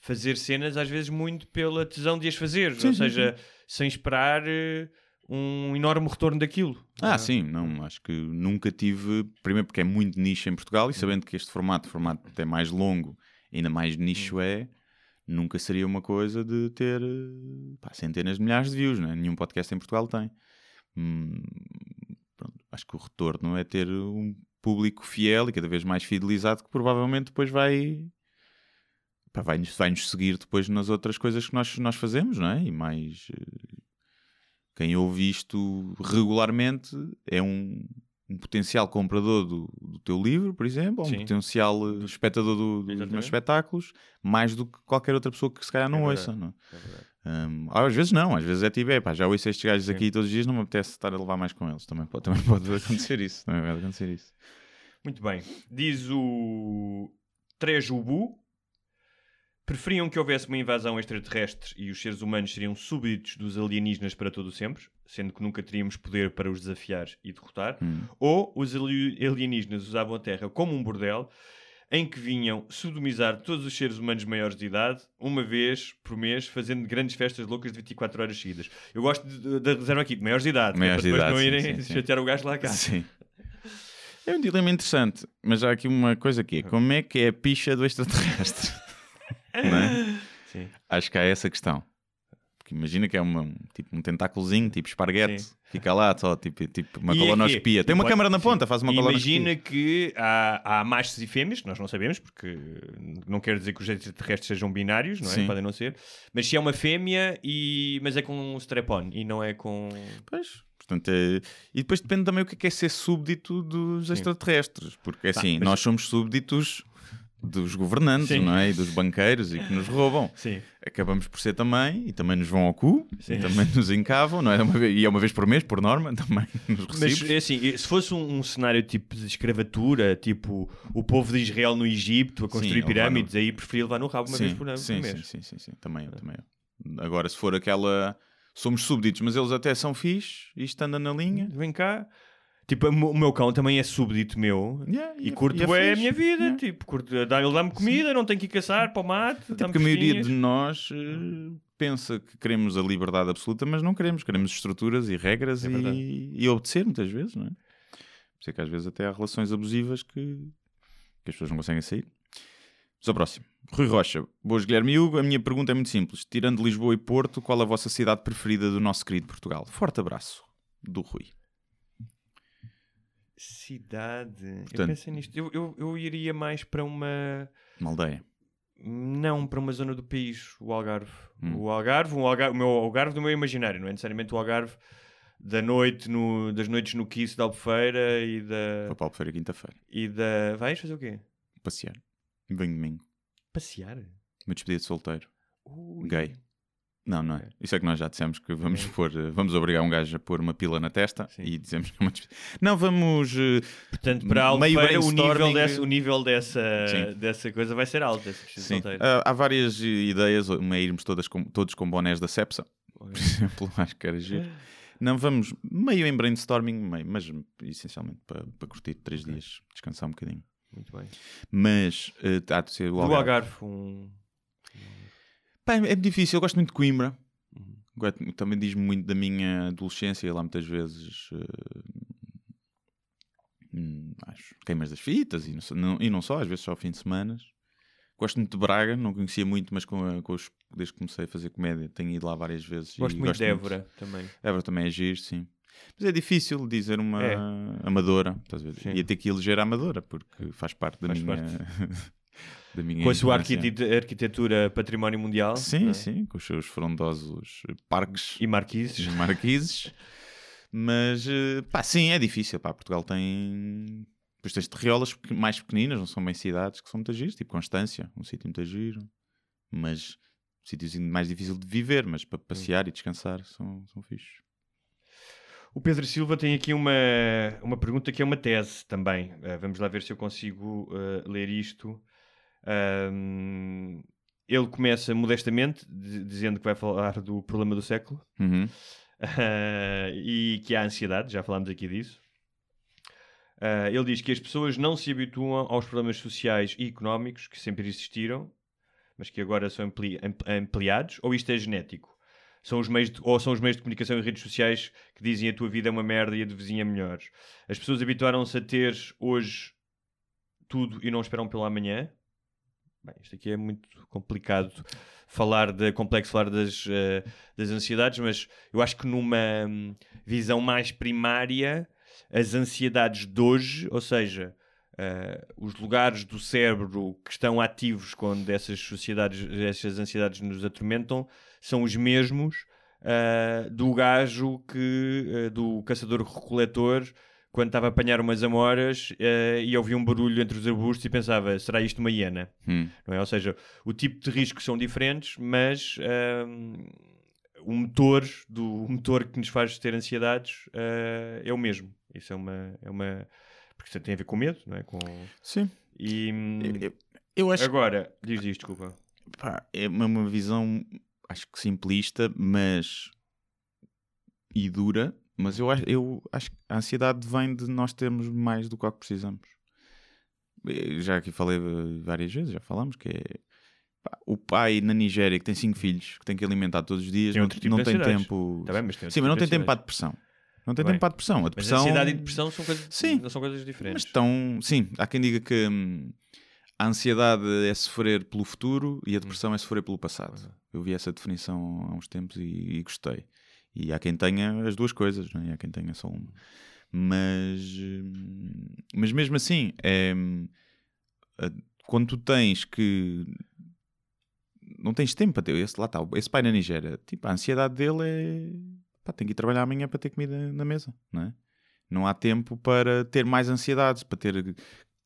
fazer cenas às vezes muito pela tesão de as fazer, Sim, ou sim, seja, sem esperar eh, um enorme retorno daquilo. Ah, sim, não, acho que nunca tive. Primeiro porque é muito nicho em Portugal e sabendo que este formato, formato até mais longo, ainda mais nicho é, nunca seria uma coisa de ter eh, pá, centenas de milhares de views, né? nenhum podcast em Portugal tem. Hum, pronto, acho que o retorno é ter um público fiel e cada vez mais fidelizado que provavelmente depois vai. Vai-nos vai -nos seguir depois nas outras coisas que nós, nós fazemos, não é? E mais. eh, quem ouve isto regularmente é um, um potencial comprador do, do teu livro, por exemplo, ou um Sim. potencial eh, espectador do- dos meus espetáculos, mais do que qualquer outra pessoa que se calhar não É ouça. Não? é? É verdade. Hum, às vezes não, às vezes é tipo, é pá, já ouço estes gajos Sim. aqui todos os dias, não me apetece estar a levar mais com eles. Também pode, também pode acontecer isso. Também pode acontecer isso. Muito bem. Diz o Trejubu. Preferiam que houvesse uma invasão extraterrestre e os seres humanos seriam súbditos dos alienígenas para todo o sempre, sendo que nunca teríamos poder para os desafiar e derrotar, Hum. ou os ali- alienígenas usavam a Terra como um bordel em que vinham sodomizar todos os seres humanos maiores de idade, uma vez por mês, fazendo grandes festas loucas de 24 horas seguidas. Eu gosto de- da reserva aqui, de maiores de idade, é Maiores para de depois idade, não sim, irem sim, sim. chatear o gajo lá casa. Sim. É um dilema interessante, mas há aqui uma coisa que é, como é que é a picha do extraterrestre? é? Acho que há essa questão. Porque imagina que é uma, um- tipo um tentáculozinho, tipo esparguete, Sim. fica lá só, tipo, tipo uma E colonoscopia. Tem uma pode- câmara na ponta, faz uma colonoscopia. Imagina que há, há machos e fêmeas, nós não sabemos, porque não quer dizer que os extraterrestres sejam binários, não é? Sim. Podem não ser. Mas se é uma fêmea, e... mas é com um strap-on e não é com. Pois, portanto, é... E depois depende também o que é, é ser súbdito dos extraterrestres. Porque assim, mas- nós somos súbditos dos governantes, Sim. não é? E dos banqueiros e que nos roubam. Sim. Acabamos por ser também, e também nos vão ao cu, Sim. e também nos encavam, não é? Vez, e é uma vez por mês, por norma, também nos Mas recibos. é assim, se fosse um, um cenário tipo de escravatura, tipo o povo de Israel no Egito a construir Sim, levar pirâmides, aí preferia levar no rabo uma sim, vez por, por sim, mês. sim, sim, sim, sim, também eu, também eu. Agora, se for aquela. Somos súbditos, mas eles até são fixe, isto anda na linha. Vem cá. Tipo, o meu cão também é súbdito meu. Yeah, E é- curto é é a minha vida, Yeah. tipo, curto, dá- ele dá-me comida, não tenho que ir caçar para o mato. Até porque a maioria de nós eh, pensa que queremos a liberdade absoluta, mas não queremos. Queremos estruturas e regras É e, e obedecer muitas vezes, não é? Por isso é que às vezes até há relações abusivas que, que as pessoas não conseguem sair. Vamos ao próximo. Rui Rocha. Boas, Guilherme e Hugo. A minha pergunta é muito simples. Tirando Lisboa e Porto, qual a vossa cidade preferida do nosso querido Portugal? Forte abraço. Do Rui. Cidade. eu Portanto- pensei nisto. Eu, eu, eu iria mais para uma. Uma aldeia. Não, para uma zona do país, o Algarve. Hum. O Algarve, um Algarve, o meu Algarve do meu imaginário, não é necessariamente o Algarve da noite no, das noites no Kiss da Albufeira e da. Vou para a Albufeira quinta-feira. E da. Vais fazer o quê? Passear. Venho domingo. Passear? Uma despedida de solteiro. Ui. Gay. Não, não é. Isso é que nós já dissemos que vamos Ok. pôr, eh, vamos obrigar um gajo a pôr uma pila na testa Sim. e dizemos que é uma despedida. Não, vamos. eh, Portanto, para a Meio Albufeira, o nível, dessa, o nível dessa, Sim. dessa coisa vai ser alto. Sim. Ah, há várias ideias. Uma é irmos todas com, todos com bonés da Cepsa, por exemplo. Acho que era giro. Não, vamos meio em brainstorming, meio, mas essencialmente para, para curtir três dias, descansar um bocadinho. Muito bem. Mas eh, há de ser o Do Algarve. Algarve, um. Pá, é difícil, eu gosto muito de Coimbra. Uhum. Gosto- Também diz-me muito da minha adolescência, lá muitas vezes hum, acho, queimas das fitas e não, só- não- e não só, às vezes só ao fim de semana. Gosto muito de Braga, não conhecia muito, mas com, com os- desde que comecei a fazer comédia tenho ido lá várias vezes. Gosto muito de Évora também. Évora também é giro, sim. Mas é difícil dizer uma É. amadora. Estás a ver? Sim. Ia ter que eleger a amadora, porque faz parte da Faz minha. parte. da minha Com a sua arquitetura património mundial. Sim, é? sim, com os seus frondosos parques E marquises. marquises. Mas, eh, pá, sim, é difícil. Pá, Portugal tem. Depois tens terriolas mais pequeninas, não são bem cidades, que são muito giros, tipo Constância, um sítio muito giro. Mas, sítios mais difícil de viver, mas para passear e descansar são, são fixos. O Pedro Silva tem aqui uma, uma pergunta que é uma tese também. Uh, vamos lá ver se eu consigo uh, ler isto. Um, ele começa modestamente, di- dizendo que vai falar do problema do século Uhum. uh, e que há ansiedade, já falámos aqui disso. Uh, ele diz que as pessoas não se habituam aos problemas sociais e económicos que sempre existiram, mas que agora são ampli- ampliados, ou isto é genético? São os meios de- ou são os meios de comunicação e redes sociais que dizem a tua vida é uma merda e a de vizinha é melhor. As pessoas habituaram-se a ter hoje tudo e não esperam pelo amanhã. Bem, isto aqui é muito complicado falar de complexo falar das, eh, das ansiedades, mas eu acho que numa hum, visão mais primária, as ansiedades de hoje, ou seja, eh, os lugares do cérebro que estão ativos quando essas sociedades, essas ansiedades nos atormentam, são os mesmos eh, do gajo que eh, do caçador-recoletor quando estava a apanhar umas amoras eh, e ouvia um barulho entre os arbustos e pensava, será isto uma hiena? Hum. não é? Ou seja, o tipo de riscos são diferentes, mas o motor do o motor que nos faz ter ansiedades ah, é o mesmo. Isso é uma, é uma porque isso tem a ver com medo, não é? Com Sim. e hum, Eu, eu acho agora diz isto, desculpa. pá, é uma, uma visão, acho que simplista, mas. e dura. Mas eu acho, eu acho que a ansiedade vem de nós termos mais do que o que precisamos. Eu já aqui falei várias vezes, já falamos, que é. pá, O pai na Nigéria que tem cinco filhos, que tem que alimentar todos os dias, Tem não, tipo não tem tempo. Tá bem, mas tem Sim, mas não tipo tem tempo para a depressão. Não tem Tá bem. tempo para a depressão. A Mas depressão ansiedade e depressão são coisas, Sim. não são coisas mas diferentes. estão. Sim, há quem diga que hum, a ansiedade é sofrer pelo futuro e a depressão é sofrer pelo passado. Eu vi essa definição há uns tempos e, e gostei. E há quem tenha as duas coisas, não é? E há quem tenha só uma. Mas, hum, mas mesmo assim, é, hum, quando tu tens que. Não tens tempo para ter. Esse, lá está, esse pai na Nigéria, tipo, a ansiedade dele é. Pá, tem que ir trabalhar amanhã para ter comida na mesa, não é? Não há tempo para ter mais ansiedades, para ter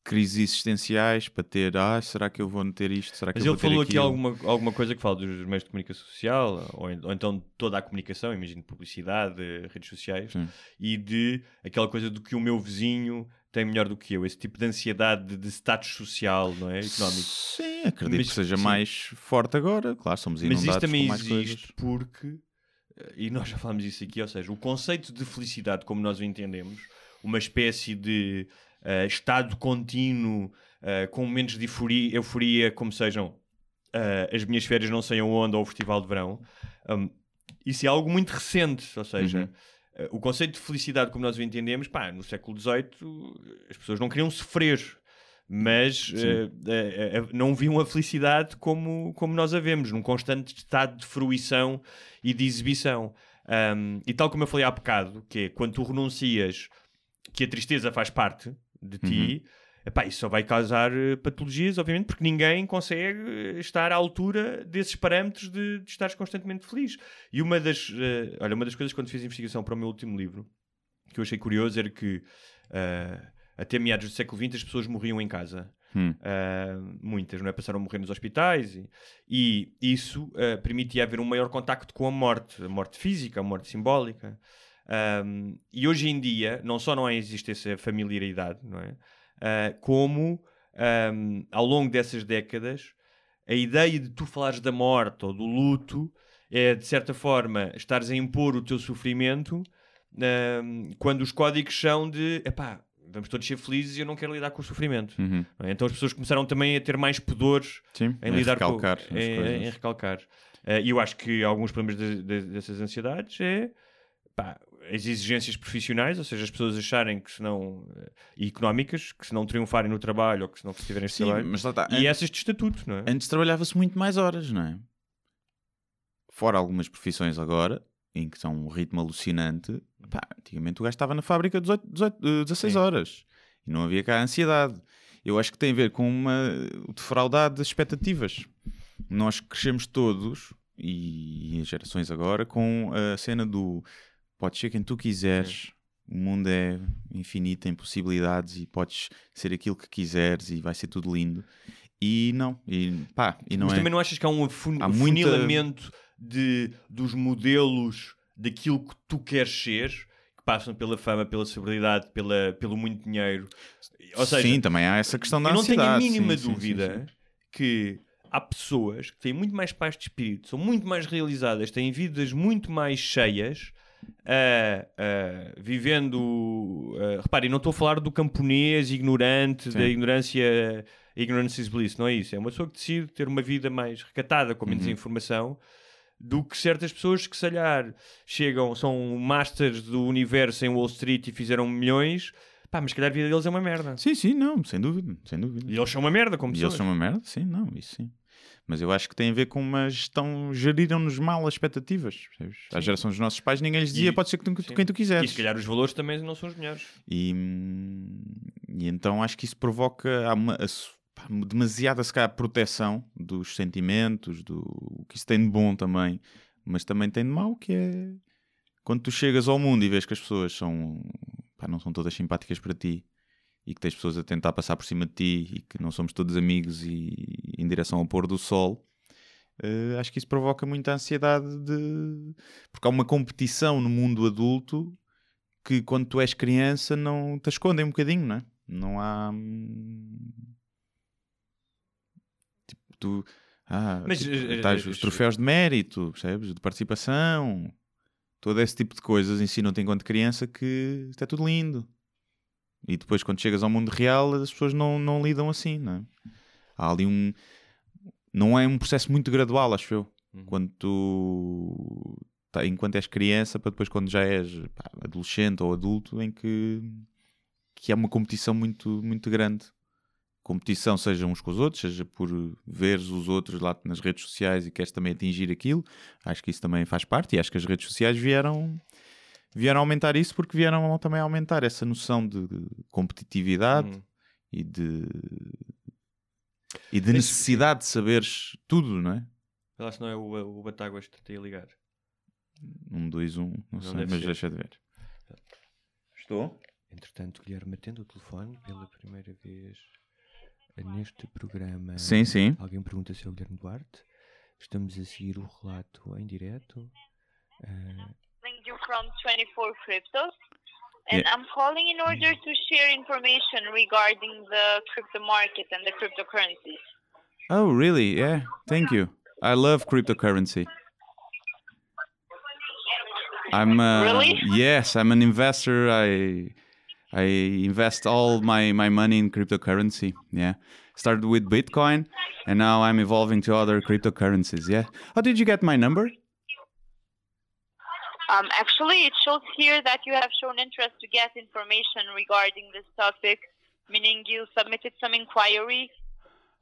crises existenciais, para ter, ah, será que eu vou ter isto? Será que Mas eu ele vou falou aqui alguma, alguma coisa que fala dos meios de comunicação social, ou, ou então toda a comunicação, imagino publicidade, redes sociais, Sim. e de aquela coisa do que o meu vizinho tem melhor do que eu, esse tipo de ansiedade de, status social, não é? Económico. Sim, acredito Mas- que seja sim. mais forte agora. Claro, somos Mas inundados isso também com mais existe coisas. porque, eh, e nós já falámos isso aqui, ou seja, o conceito de felicidade, como nós o entendemos, uma espécie de eh, estado contínuo, eh, com momentos de euforia, euforia como sejam eh, as minhas férias não sei aonde ou o festival de verão, hum, isso é algo muito recente, ou seja... Uhum. O conceito de felicidade, como nós o entendemos, pá, no século XVIII as pessoas não queriam sofrer, mas eh, eh, eh, não viam a felicidade como, como nós a vemos, num constante estado de fruição e de exibição. Um, e tal como eu falei há bocado, que é quando tu renuncias que a tristeza faz parte de ti, epá, isso só vai causar eh, patologias, obviamente, porque ninguém consegue eh, estar à altura desses parâmetros de, de estares constantemente feliz. E uma das, eh, olha, uma das coisas quando fiz a investigação para o meu último livro, que eu achei curioso, era que eh, até meados do século XX as pessoas morriam em casa. Hum. Uh, muitas, não é? Passaram a morrer nos hospitais e, e isso uh, permitia haver um maior contacto com a morte, a morte física, a morte simbólica. Um, e hoje em dia, não só não existe essa familiaridade, não é? Uh, como um, ao longo dessas décadas, a ideia de tu falares da morte ou do luto é de certa forma estares a impor o teu sofrimento um, quando os códigos são de epá, vamos todos ser felizes e eu não quero lidar com o sofrimento. Uhum. é? Então as pessoas começaram também a ter mais pudores Sim, em a lidar recalcar com as em, em recalcar. Eh, E eu acho que alguns problemas de- de- dessas ansiedades é pá, as exigências profissionais, ou seja, as pessoas acharem que se não eh, e económicas, que se não triunfarem no trabalho ou que se não tiverem Sim, trabalho, mas lá está. e essas de estatuto, não é? Antes trabalhava-se muito mais horas, não é? Fora algumas profissões agora, em que são um ritmo alucinante. Pá, antigamente o gajo estava na fábrica 18, 18, eh, 16 Sim. horas e não havia cá ansiedade. Eu acho que tem a ver com uma o defraudar de expectativas. Nós crescemos todos, e as gerações agora, com a cena do podes ser quem tu quiseres, o mundo é infinito em possibilidades e podes ser aquilo que quiseres e vai ser tudo lindo. E não, e pá, e não Mas é. também não achas que há um afun- Há muita- afunilamento de, dos modelos daquilo que tu queres ser? que passam pela fama, pela celebridade, pela, pelo muito dinheiro. Ou seja, sim, também há essa questão da eu não tenho a ansiedade. mínima sim, dúvida sim, sim. que há pessoas que têm muito mais paz de espírito, são muito mais realizadas, têm vidas muito mais cheias, ah, ah, vivendo. ah, reparem, não estou a falar do camponês ignorante, da ignorância. Ignorance is bliss, não é isso. É uma pessoa que decide ter uma vida mais recatada, com Uhum. menos informação, do que certas pessoas que, se calhar, chegam, são masters do universo em Wall Street e fizeram milhões, pá, mas calhar a vida deles é uma merda. Sim, sim, não, sem dúvida, sem dúvida. E eles são uma merda, como E eles são uma merda? Sim, não, isso sim. Mas eu acho que tem a ver com uma gestão. Geriram-nos mal as expectativas. percebes? À geração dos nossos pais, ninguém lhes dizia E- pode ser que tu- sim. quem tu E quiseres. se calhar os valores também não são os melhores. E, e então acho que isso provoca uma, a demasiada se calhar, proteção dos sentimentos, do o que isso tem de bom também, mas também tem de mau, que é quando tu chegas ao mundo e vês que as pessoas são pá, não são todas simpáticas para ti e que tens pessoas a tentar passar por cima de ti e que não somos todos amigos e em direção ao pôr do sol. eh, acho que isso provoca muita ansiedade de porque há uma competição no mundo adulto que quando tu és criança não te escondem um bocadinho, não é? Não há. hum, Tipo, tu. Ah, Mas, tipo, eh, estás eh, os troféus de mérito, percebes? De participação, todo esse tipo de coisas ensinam-te enquanto criança que isto é tudo lindo. E depois, quando chegas ao mundo real, as pessoas não, não lidam assim, não é? Há ali um. Não é um processo muito gradual, acho eu. Quando tu. tá- enquanto és criança, para depois, quando já és pá, adolescente ou adulto, em que. que é uma competição muito, muito grande. Competição, seja uns com os outros, seja por veres os outros lá nas redes sociais e queres também atingir aquilo. Acho que isso também faz parte e acho que as redes sociais vieram vieram aumentar isso porque vieram também aumentar essa noção de, de competitividade Hum. e de e de necessidade de saberes tudo, não é? Vê lá se não é o, o Batáguas que te tem a ligar. Um, dois, um, não, sei, deve mas ser. deixa de ver. Estou? Entretanto, Guilherme atende o telefone pela primeira vez neste programa. Sim, sim. Alguém pergunta se é o Guilherme Duarte. Estamos a seguir o relato em direto. Calling you from 24 Cryptos. And Yeah. I'm calling in order to share information regarding the crypto market and the cryptocurrencies. Oh, really? Yeah. Thank you. I love cryptocurrency. I'm uh, Really? yes, I'm an investor. I I invest all my my money in cryptocurrency. Yeah. Started with Bitcoin and now I'm evolving to other cryptocurrencies. Yeah. How did you get my number? Um, actually, it shows here that you have shown interest to get information regarding this topic, meaning you submitted some inquiry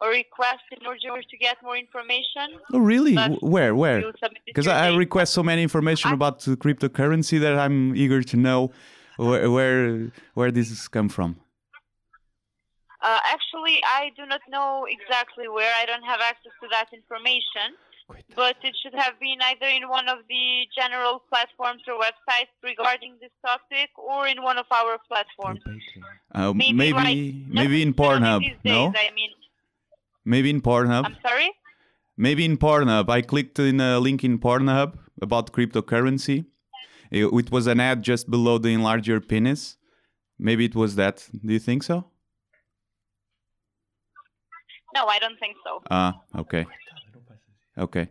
or request in order to get more information. Oh, really? But Where? Where? Because I I request so many information about the cryptocurrency that I'm eager to know where where, where this has come from. Uh, actually, I do not know exactly where. I don't have access to that information. But it should have been either in one of the general platforms or websites regarding this topic or in one of our platforms. Uh, Maybe, maybe right- maybe in Pornhub. these No, I mean, maybe in Pornhub. I'm sorry? Maybe in Pornhub. I clicked in a link in Pornhub about cryptocurrency. It, it was an ad just below the enlarge your penis. Maybe it was that. Do you think so? No, I don't think so. Ah, okay. Okay.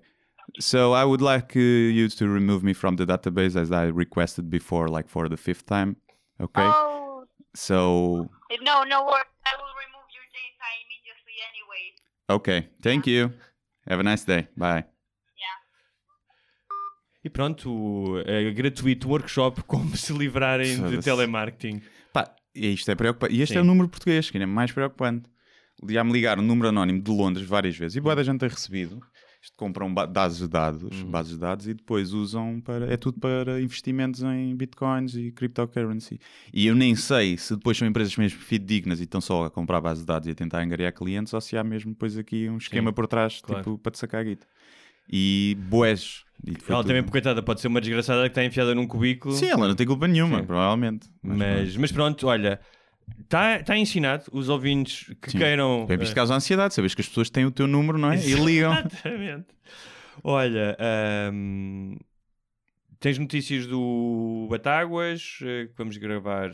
So I would like uh, you to remove me from the database as I requested before, like for the fifth time. Okay. Oh, So no, no worries. I will remove your data immediately anyway. okay. Thank you. Have a nice day. Bye. E pronto, é gratuito workshop como se livrarem de telemarketing. Pá, e isto é preocupante. E este Sim. é o número português, que ainda é mais preocupante. Já me ligaram um número anónimo de Londres várias vezes e boa da gente tem recebido. Compram ba- bases de dados, Uhum. bases de dados e depois usam para. É tudo para investimentos em bitcoins e cryptocurrency. E eu nem sei se depois são empresas mesmo fidedignas e estão só a comprar bases de dados e a tentar angariar clientes ou se há mesmo depois aqui um esquema Sim, por trás, claro. tipo, para te sacar a guita. E boés. E Ela também, coitada, pode ser uma desgraçada que está enfiada num cubículo. Sim, ela não tem culpa nenhuma, Sim. provavelmente. Mas, mas pronto, olha, está tá ensinado os ouvintes que Sim. queiram. Bem, isto eh, causa ansiedade, sabes que as pessoas têm o teu número, não é? E ligam. Exatamente. Olha, ahm, tens notícias do Batáguas eh, que vamos gravar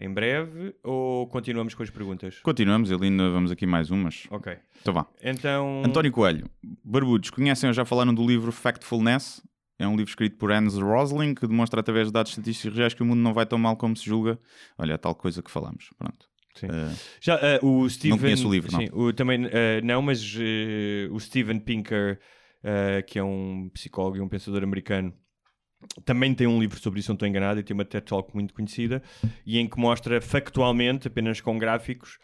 em breve ou continuamos com as perguntas? Continuamos, ele ainda vamos aqui mais umas. Ok. Então vá. Então. António Coelho, Barbudos, conhecem ou já falaram do livro Factfulness? É um livro escrito por Hans Rosling que demonstra através de dados estatísticos reais que o mundo não vai tão mal como se julga. Olha, a tal coisa que falamos. Pronto. Sim. Eh, Já, eh, o Steven, conheço o livro, não. sim, o- também eh, não, mas o Steven Pinker, que é um psicólogo e um pensador americano, também tem um livro sobre isso, não estou enganado, e tem uma TED Talk muito conhecida, e em que mostra factualmente, apenas com gráficos,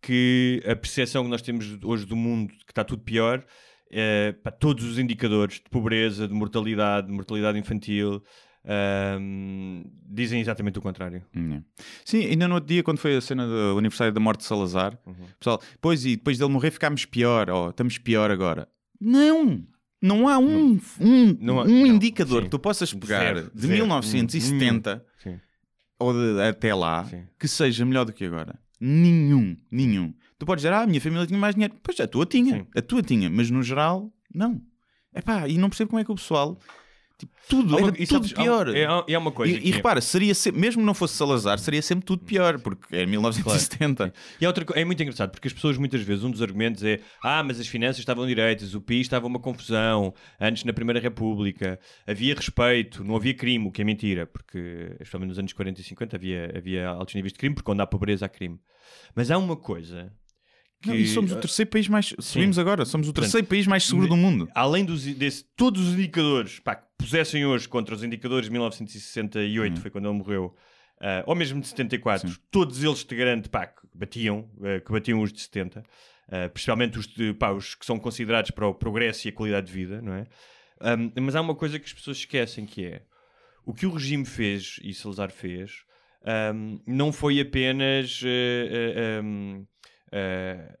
que a percepção que nós temos hoje do mundo, que está tudo pior, eh, pá, todos os indicadores de pobreza, de mortalidade, de mortalidade infantil, ahm, dizem exatamente o contrário. Yeah. Sim, ainda no outro dia, quando foi a cena do aniversário da morte de Salazar, Uhum. pessoal, pois e depois dele morrer ficámos pior, ó, estamos pior agora. Não! Não há um, um, Não há- um não, indicador sim. que tu possas pegar Zero, de zero. 1970 Sim. ou de- até lá Sim. que seja melhor do que agora. Nenhum, nenhum. Tu podes dizer, ah, a minha família tinha mais dinheiro. Pois a tua tinha, Sim. a tua tinha, mas no geral, não. Epá, e não percebo como é que o pessoal, tipo, tudo, uma- era tudo pior. É, é uma coisa. E, e é- repara, seria sempre, mesmo não fosse Salazar, seria sempre tudo pior, porque é 1970. E há outra, é muito engraçado, porque as pessoas muitas vezes, um dos argumentos é ah, mas as finanças estavam direitas, o PIS estava uma confusão, antes na Primeira República, havia respeito, não havia crime, o que é mentira, porque especialmente nos anos 40 e 50 havia, havia altos níveis de crime, porque onde há pobreza há crime. Mas há uma coisa. Não, e somos o terceiro país mais. Subimos agora, somos o terceiro país mais seguro do mundo. Além dos, desse, todos os indicadores pá, que pusessem hoje contra os indicadores de 1968, foi quando ele morreu, ah, ou mesmo de 74, todos eles te garanto pá, que batiam, ah, que batiam os de 70, ah, principalmente os, de, pá, os que são considerados para o progresso e a qualidade de vida, não é? Ahm, mas há uma coisa que as pessoas esquecem que é o que o regime fez e Salazar fez ahm, não foi apenas. eh, eh,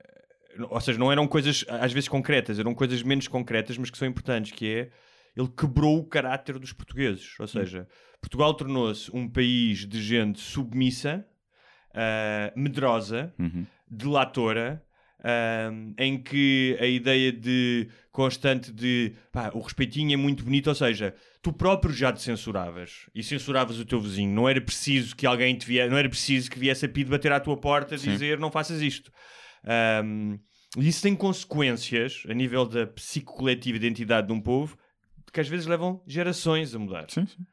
eh, ou seja, não eram coisas às vezes concretas, eram coisas menos concretas, mas que são importantes, que é ele quebrou o caráter dos portugueses. Ou seja, Portugal tornou-se um país de gente submissa, ah, medrosa, Uhum. delatora, ahm, em que a ideia de constante de pá, o respeitinho é muito bonito, ou seja, tu próprio já te censuravas e censuravas o teu vizinho, não era preciso que alguém te viesse, não era preciso que viesse a pedir bater à tua porta Sim. dizer não faças isto. Ahm, e isso tem consequências a nível da psicocoletiva identidade de um povo que às vezes levam gerações a mudar. Sim, sim.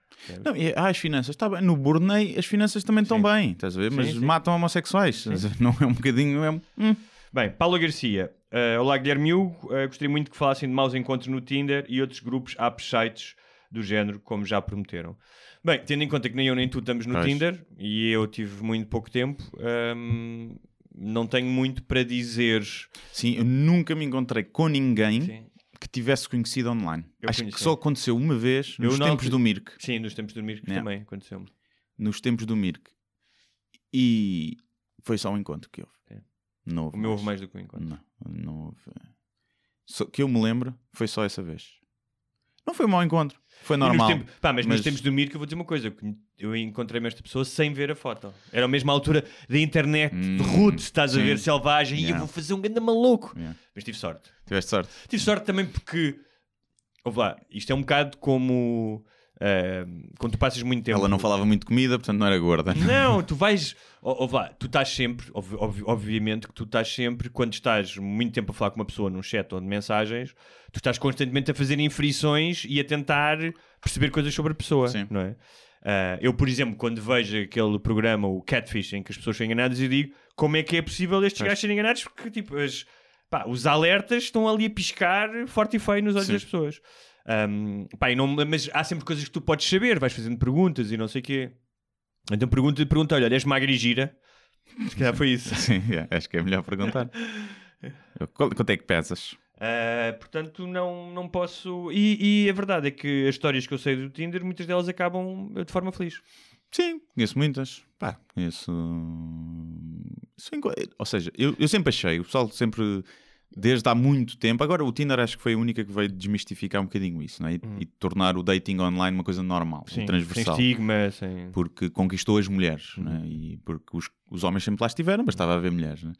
Não, as finanças, está bem. No Brunei as finanças também estão bem, estás a ver? Mas Sim, sim. matam homossexuais. Não é um bocadinho. É um... hum. Bem, Paula Garcia. eh, olá, Guilherme Hugo. Eh, gostaria muito que falassem de maus encontros no Tinder e outros grupos, apps, sites do género, como já prometeram. Bem, tendo em conta que nem eu nem tu estamos no Pois. Tinder e eu tive muito pouco tempo, ehm, não tenho muito para dizer. Sim, eu nunca me encontrei com ninguém Sim. que tivesse conhecido online. Eu Acho conheci. que só aconteceu uma vez Eu nos na tempos do Mirk. Sim, nos tempos que Yeah. também aconteceu-me. Nos tempos do Mirk. E foi só um encontro que houve. É. Não houve O meu houve mais do que um encontro. Não, não houve. Só, que eu me lembro, foi só essa vez. Não foi um mau encontro. Foi normal. tempos- pá, mas, Mas- nos tempos do Mir que eu vou dizer uma coisa, eu- encontrei-me esta pessoa sem ver a foto. Era a mesma altura da internet, de root, estás a Hum, sim. ver, selvagem, e eu Yeah. vou fazer um grande maluco. Yeah. Mas tive sorte. Tiveste sorte. Tive sorte também porque, ouve lá, isto é um bocado como ah, quando tu passas muito tempo. Ela não falava muito de comida, portanto não era gorda. Não, tu vais. Ouve lá, tu estás sempre, obvi- obvi- obviamente que tu estás sempre, quando estás muito tempo a falar com uma pessoa num chat ou de mensagens, tu estás constantemente a fazer inferições e a tentar perceber coisas sobre a pessoa, Sim. não é? Ah, eu, por exemplo, quando vejo aquele programa, o Catfish, em que as pessoas são enganadas, eu digo como é que é possível estes gajos serem enganados? Porque, tipo, as- pá, os alertas estão ali a piscar forte e feio nos olhos Sim. das pessoas. Ahm, pá, não- mas há sempre coisas que tu podes saber, vais fazendo perguntas e não sei o quê. Então pergunta, pergunta olha, és magra e gira? Se calhar foi isso. Sim, yeah, acho que é melhor perguntar. Quanto é que pesas? Ah, portanto, não, não posso. E, e a verdade é que as histórias que eu sei do Tinder, muitas delas acabam de forma feliz. Sim, conheço muitas. Pá, conheço. Ou seja, eu, eu sempre achei, o pessoal sempre, desde há muito tempo, agora o Tinder acho que foi a única que veio desmistificar um bocadinho isso né? e, e tornar o dating online uma coisa normal Sim, e transversal. sem estigma, sem. Porque conquistou as mulheres né? e porque os, os homens sempre lá estiveram, bastava haver mulheres. né?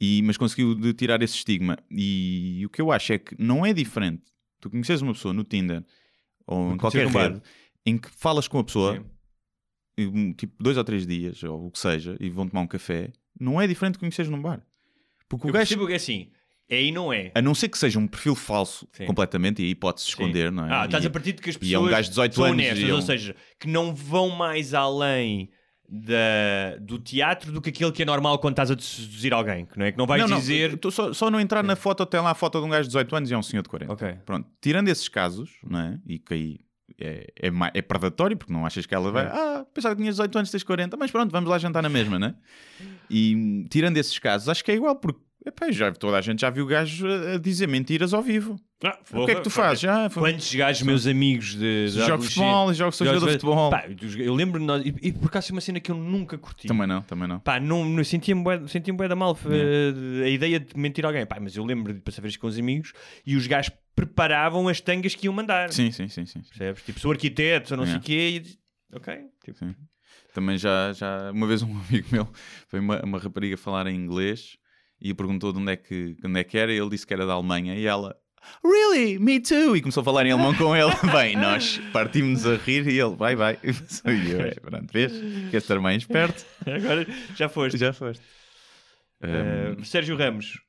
E, mas conseguiu de tirar esse estigma. E, o que eu acho é que não é diferente tu conheces uma pessoa no Tinder ou em qualquer bar. em que falas com a pessoa, Sim. e, tipo dois ou três dias, ou o que seja, e vão tomar um café, não é diferente de conheceres num bar. Porque o Eu gajo, percebo que é assim. É e não é. a não ser que seja um perfil falso Sim. completamente, e aí pode-se esconder, não é? Ah, estás E- a partir de que as pessoas é um gajo de 18 são anos honestas, é ou um- seja, que não vão mais além da, do teatro do que aquilo que é normal quando estás a seduzir alguém, que não é? Que não vais não, não, dizer. só, só não entrar na foto, tem lá a foto de um gajo de 18 anos e é um senhor de 40. Ok. Pronto, tirando esses casos, não é? E que aí é, é, é predatório, porque não achas que ela vai. É. Ah, pensava que tinhas 18 anos, tens 40, mas pronto, vamos lá jantar na mesma, não é? E hum, tirando esses casos, acho que é igual, porque epá, já, toda a gente já viu o gajo a, dizer mentiras ao vivo. Ah, o que é que tu fazes? Já, foi- Quantos gajos, meus amigos de, de Jogo futebol, jogo sou jogador de futebol. Pá, eu lembro-me, nós- e, e por acaso é uma cena que eu nunca curti. Também não, também não. Pá, não, não sentia-me bué- bué da mal eh, a ideia de mentir a alguém. Pá, mas eu lembro de passar vezes com os amigos e os gajos preparavam as tangas que iam mandar. Sim, sim, sim, sim. Percebes? Tipo, sou arquiteto, ou não sei o Yeah. quê. E... Ok. Tipo, Sim. Também já, já, uma vez um amigo meu foi uma, uma rapariga falar em inglês e perguntou de onde é, que, de onde é que era e ele disse que era da Alemanha e ela, really, me too, e começou a falar em alemão com ele. Bem, nós partimos a rir e ele, vai, vai. E eu, é, pronto, vês? Queres estar bem esperto? Agora já foste. Já foste. Eh, Um, Sérgio Ramos,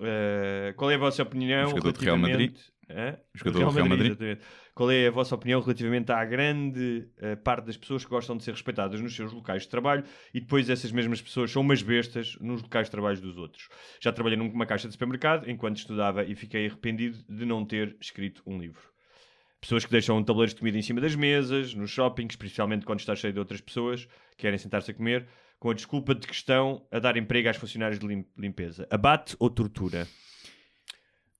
eh, qual é a vossa opinião Jogador do Real Madrid. relativamente... Hã? Jogador do Real Madrid. exatamente. Qual é a vossa opinião relativamente à grande eh, parte das pessoas que gostam de ser respeitadas nos seus locais de trabalho e depois essas mesmas pessoas são umas bestas nos locais de trabalho dos outros? Já trabalhei numa caixa de supermercado enquanto estudava e fiquei arrependido de não ter escrito um livro. Pessoas que deixam tabuleiros de comida em cima das mesas, nos shoppings, especialmente quando está cheio de outras pessoas que querem sentar-se a comer, com a desculpa de que estão a dar emprego às funcionários de lim- limpeza. Abate ou tortura?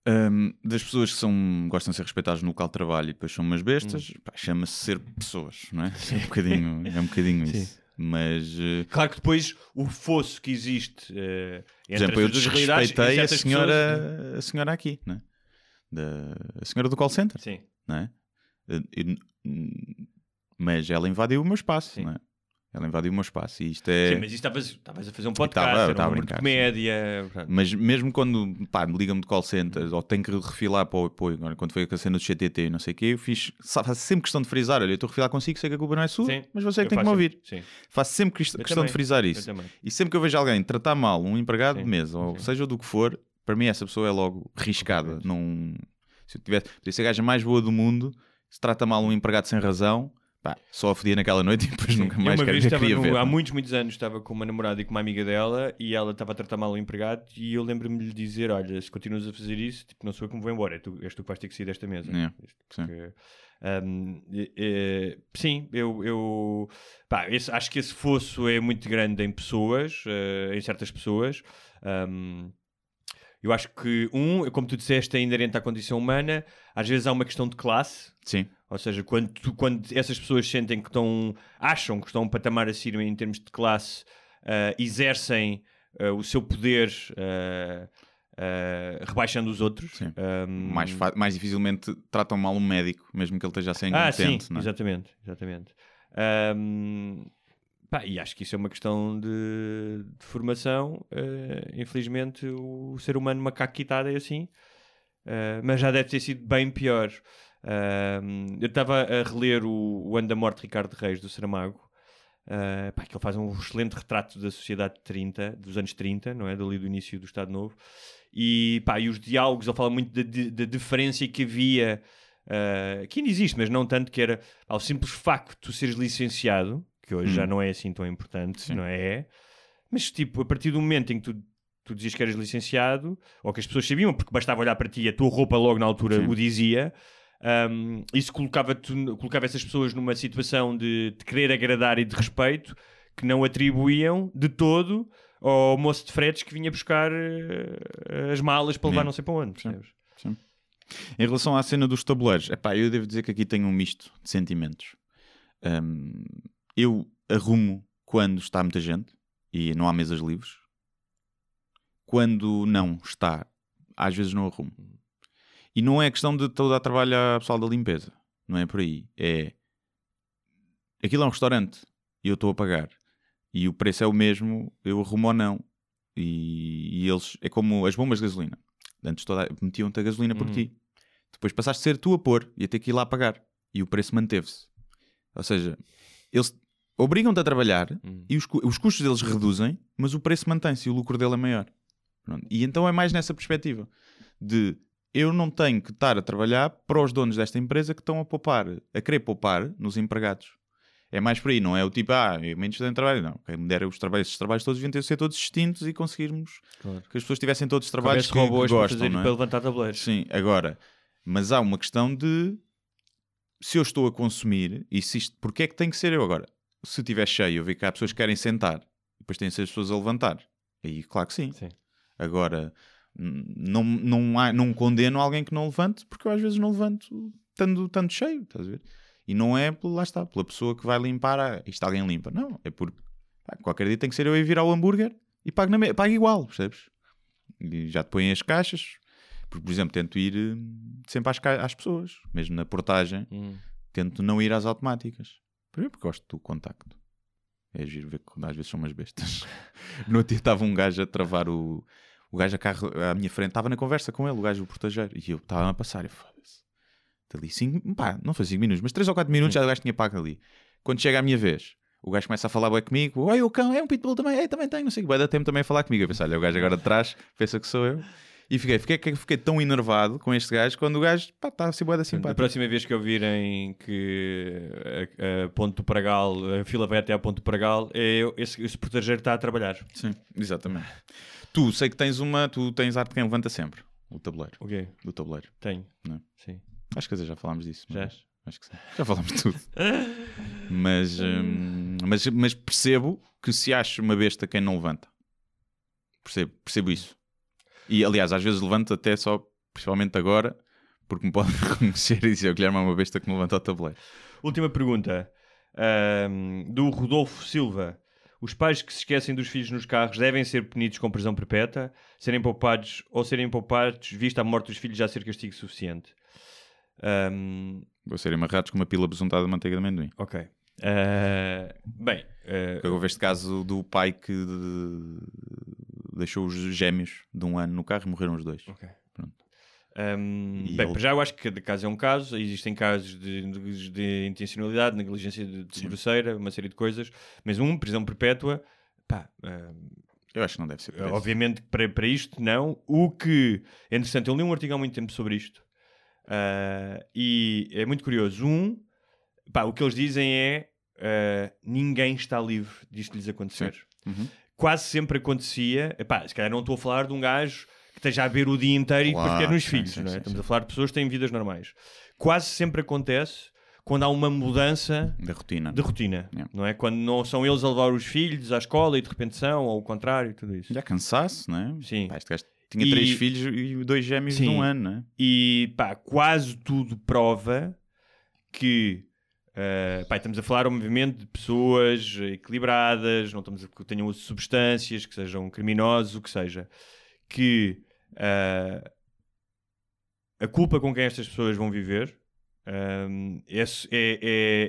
Um, das pessoas que são, gostam de ser respeitadas no local de trabalho e depois são umas bestas, Hum. chama-se ser pessoas, não é? É um bocadinho, é um bocadinho isso. Mas, eh, Claro que depois o fosso que existe eh, por entre exemplo, eu essas duas realidades, desrespeitei a senhora, pessoas- a senhora aqui, né? Da, a senhora do call center, Sim. não é? Eh, eu- hum, mas ela invadiu o meu espaço, Sim. não é? Ela invadiu o meu espaço e isto é. Sim, mas estavas a fazer um podcast, Estava- era um a número de brincar, comédia. portanto. Mas mesmo quando pá, me ligam-me de call center ou tenho que refilar para o apoio, agora, quando foi a cena do CTT e não sei o quê, eu fiz, sa- faço sempre questão de frisar: olha, eu estou a refilar consigo, sei que a culpa não é sua, Sim, mas você é que tem que me ouvir. Sim. Faço sempre questão também, de frisar isso. E sempre que eu vejo alguém tratar mal um empregado Sim, de mesa, ou seja do que for, para mim essa pessoa é logo riscada. Não... Se eu tivesse, podia ser a gaja mais boa do mundo, se trata mal um empregado sem razão, pá, só a fodia naquela noite e depois nunca Eu mais uma vez ver, estava queria no- ver. há muitos, muitos anos estava com uma namorada e com uma amiga dela e ela estava a tratar mal o empregado e eu lembro-me de lhe dizer, olha, se continuas a fazer isso, tipo, não sou eu que me vou embora, é tu, és tu que vais ter que sair desta mesa. É, sim. porque, hum, eh, eh, sim, eu, eu pá, esse- acho que esse fosso é muito grande em pessoas, eh, em certas pessoas. Hum, eu acho que, um, como tu disseste, é inerente à condição humana. Às vezes há uma questão de classe. Sim, Ou seja, quando, tu- quando essas pessoas sentem que estão, acham que estão a um patamar acima em termos de classe, ah, exercem ah, o seu poder ah, ah, rebaixando os outros. Sim. Ahm, mais, mais dificilmente tratam mal um médico, mesmo que ele esteja a ser ah, sim, incompetente. não é? exatamente, exatamente. Ahm, pá, e acho que isso é uma questão de, de formação. Ah, infelizmente, o ser humano macaquitado é assim, Ah, mas já deve ter sido bem pior. Ahm, eu estava a reler o, o Ano da Morte Ricardo Reis do Saramago. ah, pá, que ele faz um excelente retrato da sociedade de 30, dos anos 30, não é? Dali do início do Estado Novo. E, pá, e os diálogos, ele fala muito da, da diferença que havia Uh, que ainda existe, mas não tanto que era ao simples facto de tu seres licenciado, que hoje Hum. já não é assim tão importante, Sim. não é? Mas tipo, a partir do momento em que tu, tu dizias que eras licenciado, ou que as pessoas sabiam, porque bastava olhar para ti e a tua roupa logo na altura Sim. o dizia, um, isso colocava, colocava essas pessoas numa situação de, de querer agradar e de respeito que não atribuíam de todo ao moço de fretes que vinha buscar eh, as malas para levar Yeah. não sei para onde, Sim. percebes? Em relação à cena dos tabuleiros, epá, eu devo dizer que aqui tenho um misto de sentimentos. Hum, eu arrumo quando está muita gente e não há mesas livres. Quando não está, às vezes não arrumo. E não é questão de a dar trabalho à pessoal da limpeza. Não é por aí. É. Aquilo é um restaurante e eu estou a pagar. E o preço é o mesmo, eu arrumo ou não. E, e eles. É como as bombas de gasolina. Antes toda, metiam-te a gasolina por Uhum. ti. Depois passaste a ser tu a pôr e a ter que ir lá pagar. e o preço manteve-se. Ou seja, eles obrigam-te a trabalhar Hum. e os, os custos deles reduzem, mas o preço mantém-se e o lucro dele é maior. Pronto. E então é mais nessa perspectiva de eu não tenho que estar a trabalhar para os donos desta empresa que estão a poupar, a querer poupar nos empregados. É mais por aí, não é o tipo, ah, eu menos tenho trabalho. Não, quem me dera os trabalhos, esses trabalhos todos deviam ter ser todos distintos e conseguirmos Claro. que as pessoas tivessem todos trabalhos Houvesse que, que robôs para, gostam, fazer, não é? para levantar tabuleiros. Sim, agora, mas há uma questão de se eu estou a consumir e se isto, porque é que tem que ser eu agora? Se estiver cheio, eu vi que há pessoas que querem sentar, depois têm as pessoas a levantar. Aí, claro que sim. Sim. Agora, não, não, há, não condeno alguém que não levante, porque eu às vezes não levanto estando, estando cheio, estás a ver? E não é, lá está, pela pessoa que vai limpar, ah, isto alguém limpa. Não, é porque pá, qualquer dia tem que ser eu a ir virar o hambúrguer e pago, na me- pago igual, percebes? E já te põem as caixas, porque, por exemplo, tento ir hum, sempre às, às pessoas, mesmo na portagem, Hum. tento não ir às automáticas. Primeiro porque gosto do contacto. É giro ver que às vezes são umas bestas. no outro dia estava um gajo a travar o, o gajo a carro à minha frente, estava na conversa com ele, o gajo o portageiro, e eu estava a passar, e foda-se. Dali pá, não foi 5 minutos, mas 3 ou 4 minutos já o gajo tinha pago ali. Quando chega a minha vez, o gajo começa a falar bué comigo, oi, o cão é um pitbull também, é, também tem, não sei o que, vai dar tempo também a falar comigo. Eu pensei, olha, o gajo agora de trás pensa que sou eu. E fiquei, fiquei, fiquei tão enervado com este gajo quando o gajo, está assim bué da Da simpático. próxima vez que eu virem que a, a Ponte do Pragal, a fila vai até à Ponte do Pragal, é esse, esse portageiro está a trabalhar. Sim, exatamente. Tu, sei que tens uma, tu tens arte de quem levanta sempre, o tabuleiro, O quê? do tabuleiro. Tenho. Não. Sim. Acho que já falámos disso. Já? mas- Acho que sim. Já falámos de tudo. mas, hum, mas, mas percebo que se acha uma besta quem não levanta. Percebo, percebo isso. E aliás, às vezes levanto até só, principalmente agora, porque me podem reconhecer e dizer o Guilherme é uma besta que não levanta o tabuleiro. Última pergunta. ahm, do Rodolfo Silva. Os pais que se esquecem dos filhos nos carros devem ser punidos com prisão perpétua, serem poupados ou serem poupados, vista a morte dos filhos já ser castigo suficiente. Ahm, Vou ser amarrados com uma pila besuntada de manteiga de amendoim. ok. Ah, bem, Eu houve este caso do pai que deixou os gêmeos de um ano no carro e morreram os dois. Ok. Pronto. Um, bem, ele- já eu acho que cada caso é um caso, existem casos de, de, de intencionalidade, negligência de, de grosseira, uma série de coisas, mas um, prisão perpétua, pá, um, Eu acho que não deve ser preso. obviamente para, para isto não. O que é interessante, eu li um artigo há muito tempo sobre isto ah, e é muito curioso. Um, pá, o que eles dizem é ah, ninguém está livre disto lhes acontecer. Uhum. Quase sempre acontecia, epá, se calhar não estou a falar de um gajo que esteja a beber o dia inteiro e Claro, depois ter nos sim, filhos, sim, não é? sim, Estamos a falar de pessoas que têm vidas normais. Quase sempre acontece quando há uma mudança Da rotina. de rotina, Yeah. não é? Quando não são eles a levar os filhos à escola e de repente são, ou o contrário, tudo isso. Já cansaço, não é? Sim. Pá, este gajo tinha E- três filhos e dois gêmeos Sim. de um ano, não é? E pá, quase tudo prova que eh, pá, estamos a falar, obviamente, de pessoas equilibradas, não estamos a que tenham uso de substâncias, que sejam criminosos, o que seja, que eh, a culpa com quem estas pessoas vão viver é, é,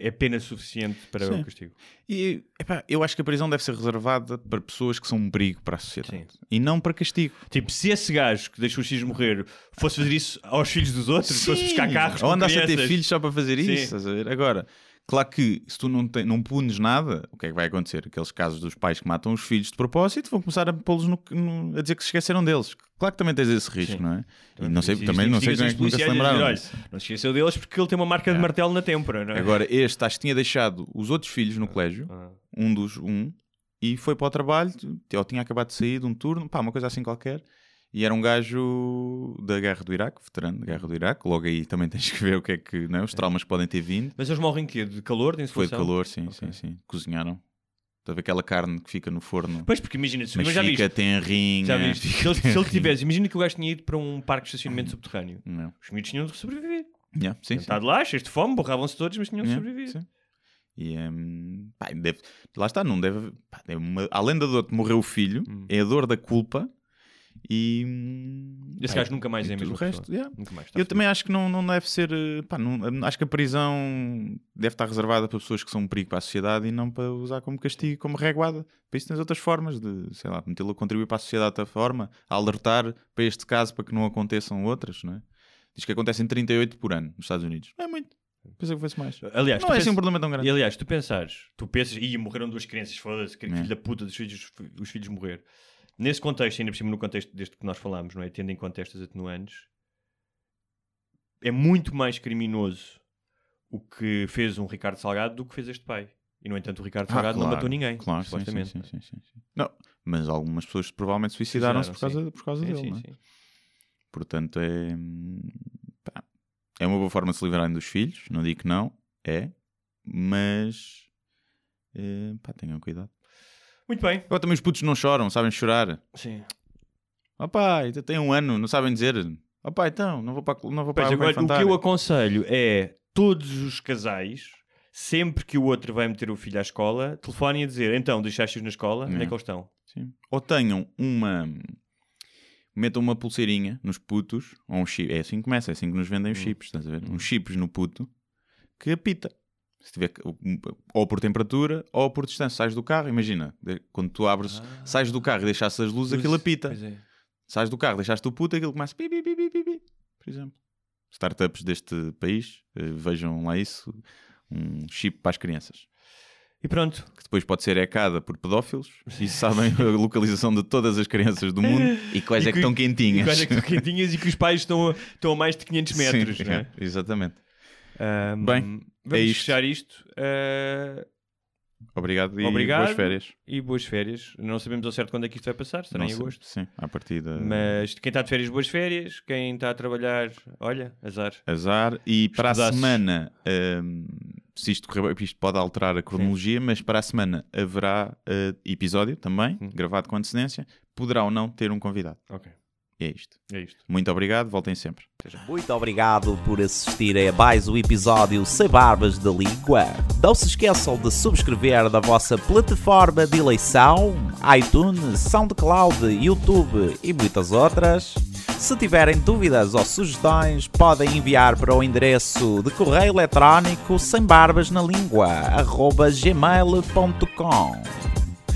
é, é pena suficiente para Sim. o castigo. E epá, eu acho que a prisão deve ser reservada para pessoas que são um perigo para a sociedade Sim. e não para castigo. Tipo, se esse gajo que deixou os filhos morrer fosse fazer isso aos filhos dos outros, fosse buscar carros Ou andasse a ter filhos só para fazer Sim. isso, estás a ver? Agora, claro que se tu não, te- não punes nada, o que é que vai acontecer? Aqueles casos dos pais que matam os filhos de propósito vão começar a pô-los a dizer que se esqueceram deles. Claro que também tens esse risco, Sim. não é? E não sei, também não sei como é que nunca se lembraram. dizer. Olha, não se esqueceu deles porque ele tem uma marca de martelo na têmpora, não é? Agora, este acho que tinha deixado os outros filhos no colégio, Ah. um dos um, e foi para o trabalho, ou tinha acabado de sair de um turno, pá, uma coisa assim qualquer, e era um gajo da guerra do Iraque, veterano da guerra do Iraque, logo aí também tens que ver o que é que, não é? os traumas que podem ter vindo. Mas eles morrem de quê? De calor, de Foi de calor, sim, Ok. sim, sim. Cozinharam. Estás aquela carne que fica no forno, Pois, porque imagina, se mas já fica viste, tenrinha. já viste. Se ele, se ele tivesse, imagina que o gajo tinha ido para um parque de estacionamento subterrâneo. Não. Os miúdos tinham de sobreviver. Yeah, sim, sim. Sentado lá, cheios de fome, borravam-se todos, mas tinham de Yeah, sobreviver. sim. E, hum, pá, deve- lá está, não deve. pá, é uma- além da dor de morrer o filho, Hum. é a dor da culpa e. Esse gajo nunca mais é mesma o resto. yeah. Nunca mais. Eu também acho que não, não deve ser. eh, pá, não- acho que a prisão deve estar reservada para pessoas que são um perigo para a sociedade e não para usar como castigo, como reguada. Para isso tens outras formas de, sei lá, metê-lo a contribuir para a sociedade de outra forma, a alertar para este caso para que não aconteçam outras, não é? Diz que acontecem 38 por ano nos Estados Unidos. Não é muito. Pensei que fosse mais. Aliás, não tu é assim um problema tão grande. E aliás, tu pensares, tu pensas, e morreram duas crianças, foda-se, É. filho da puta dos filhos, os filhos morrer. Nesse contexto, ainda por cima no contexto deste que nós falámos, não é? Tendo em conta estas atenuantes, é muito mais criminoso o que fez um Ricardo Salgado do que fez este pai. E, no entanto, o Ricardo Ah, Salgado não claro, matou ninguém, Claro, sim, sim, sim, sim, sim. Não, mas algumas pessoas provavelmente suicidaram-se por causa, por causa Sim, dele. sim, não é? sim. Portanto, é. pá, é uma boa forma de se livrarem dos filhos, não digo que não, é, mas. eh, pá, tenham cuidado. Muito bem. Agora também os putos não choram, sabem chorar. Sim. Ó pai, tem um ano, não sabem dizer. Ó pai, então, não vou para, não vou para Pois, agora, o que infantária." eu aconselho é todos os casais, sempre que o outro vai meter o filho à escola, telefonem a dizer: então, deixaste-os na escola? Onde é É. que eles estão? Sim. Ou tenham uma. Metam uma pulseirinha nos putos, ou um chip. É assim que começa, é assim que nos vendem os Hum. chips, estás a ver? Uns chips no puto que apita. Se tiver, que- ou por temperatura ou por distância. Sais do carro, imagina, quando tu abres, sais do carro e deixaste as luzes, aquilo apita. Ah. É. Sais do carro, deixaste o puto, aquilo começa. Pi, pi, pi, pi, pi, por exemplo. Startups deste país, eh, vejam lá isso, um chip para as crianças. E pronto. Que depois pode ser ecada por pedófilos e sabem a localização de todas as crianças do mundo e quais é que estão E quentinhas. quais é que estão quentinhas e que os pais estão a, estão a mais de 500 metros, Sim, não é? Exatamente. Ahm, Bem, vamos é isto. fechar isto. ah, Obrigado e Obrigado. boas férias. E boas férias. Não sabemos ao certo quando é que isto vai passar, será em agosto. Sim, à partida. Mas quem está de férias, boas férias. Quem está a trabalhar, olha, azar. Azar. E para a semana, hum, se isto correr isto pode alterar a cronologia, mas para a semana haverá uh, episódio também, gravado com antecedência. Poderá ou não ter um convidado. Ok. E é isto. É isto. Muito obrigado, voltem sempre. Muito obrigado por assistir a mais um episódio Sem Barbas da Língua. Não se esqueçam de subscrever na vossa plataforma de eleição, iTunes, SoundCloud, YouTube e muitas outras. Se tiverem dúvidas ou sugestões, podem enviar para o endereço de correio eletrónico sem barbas na língua, gmail.com.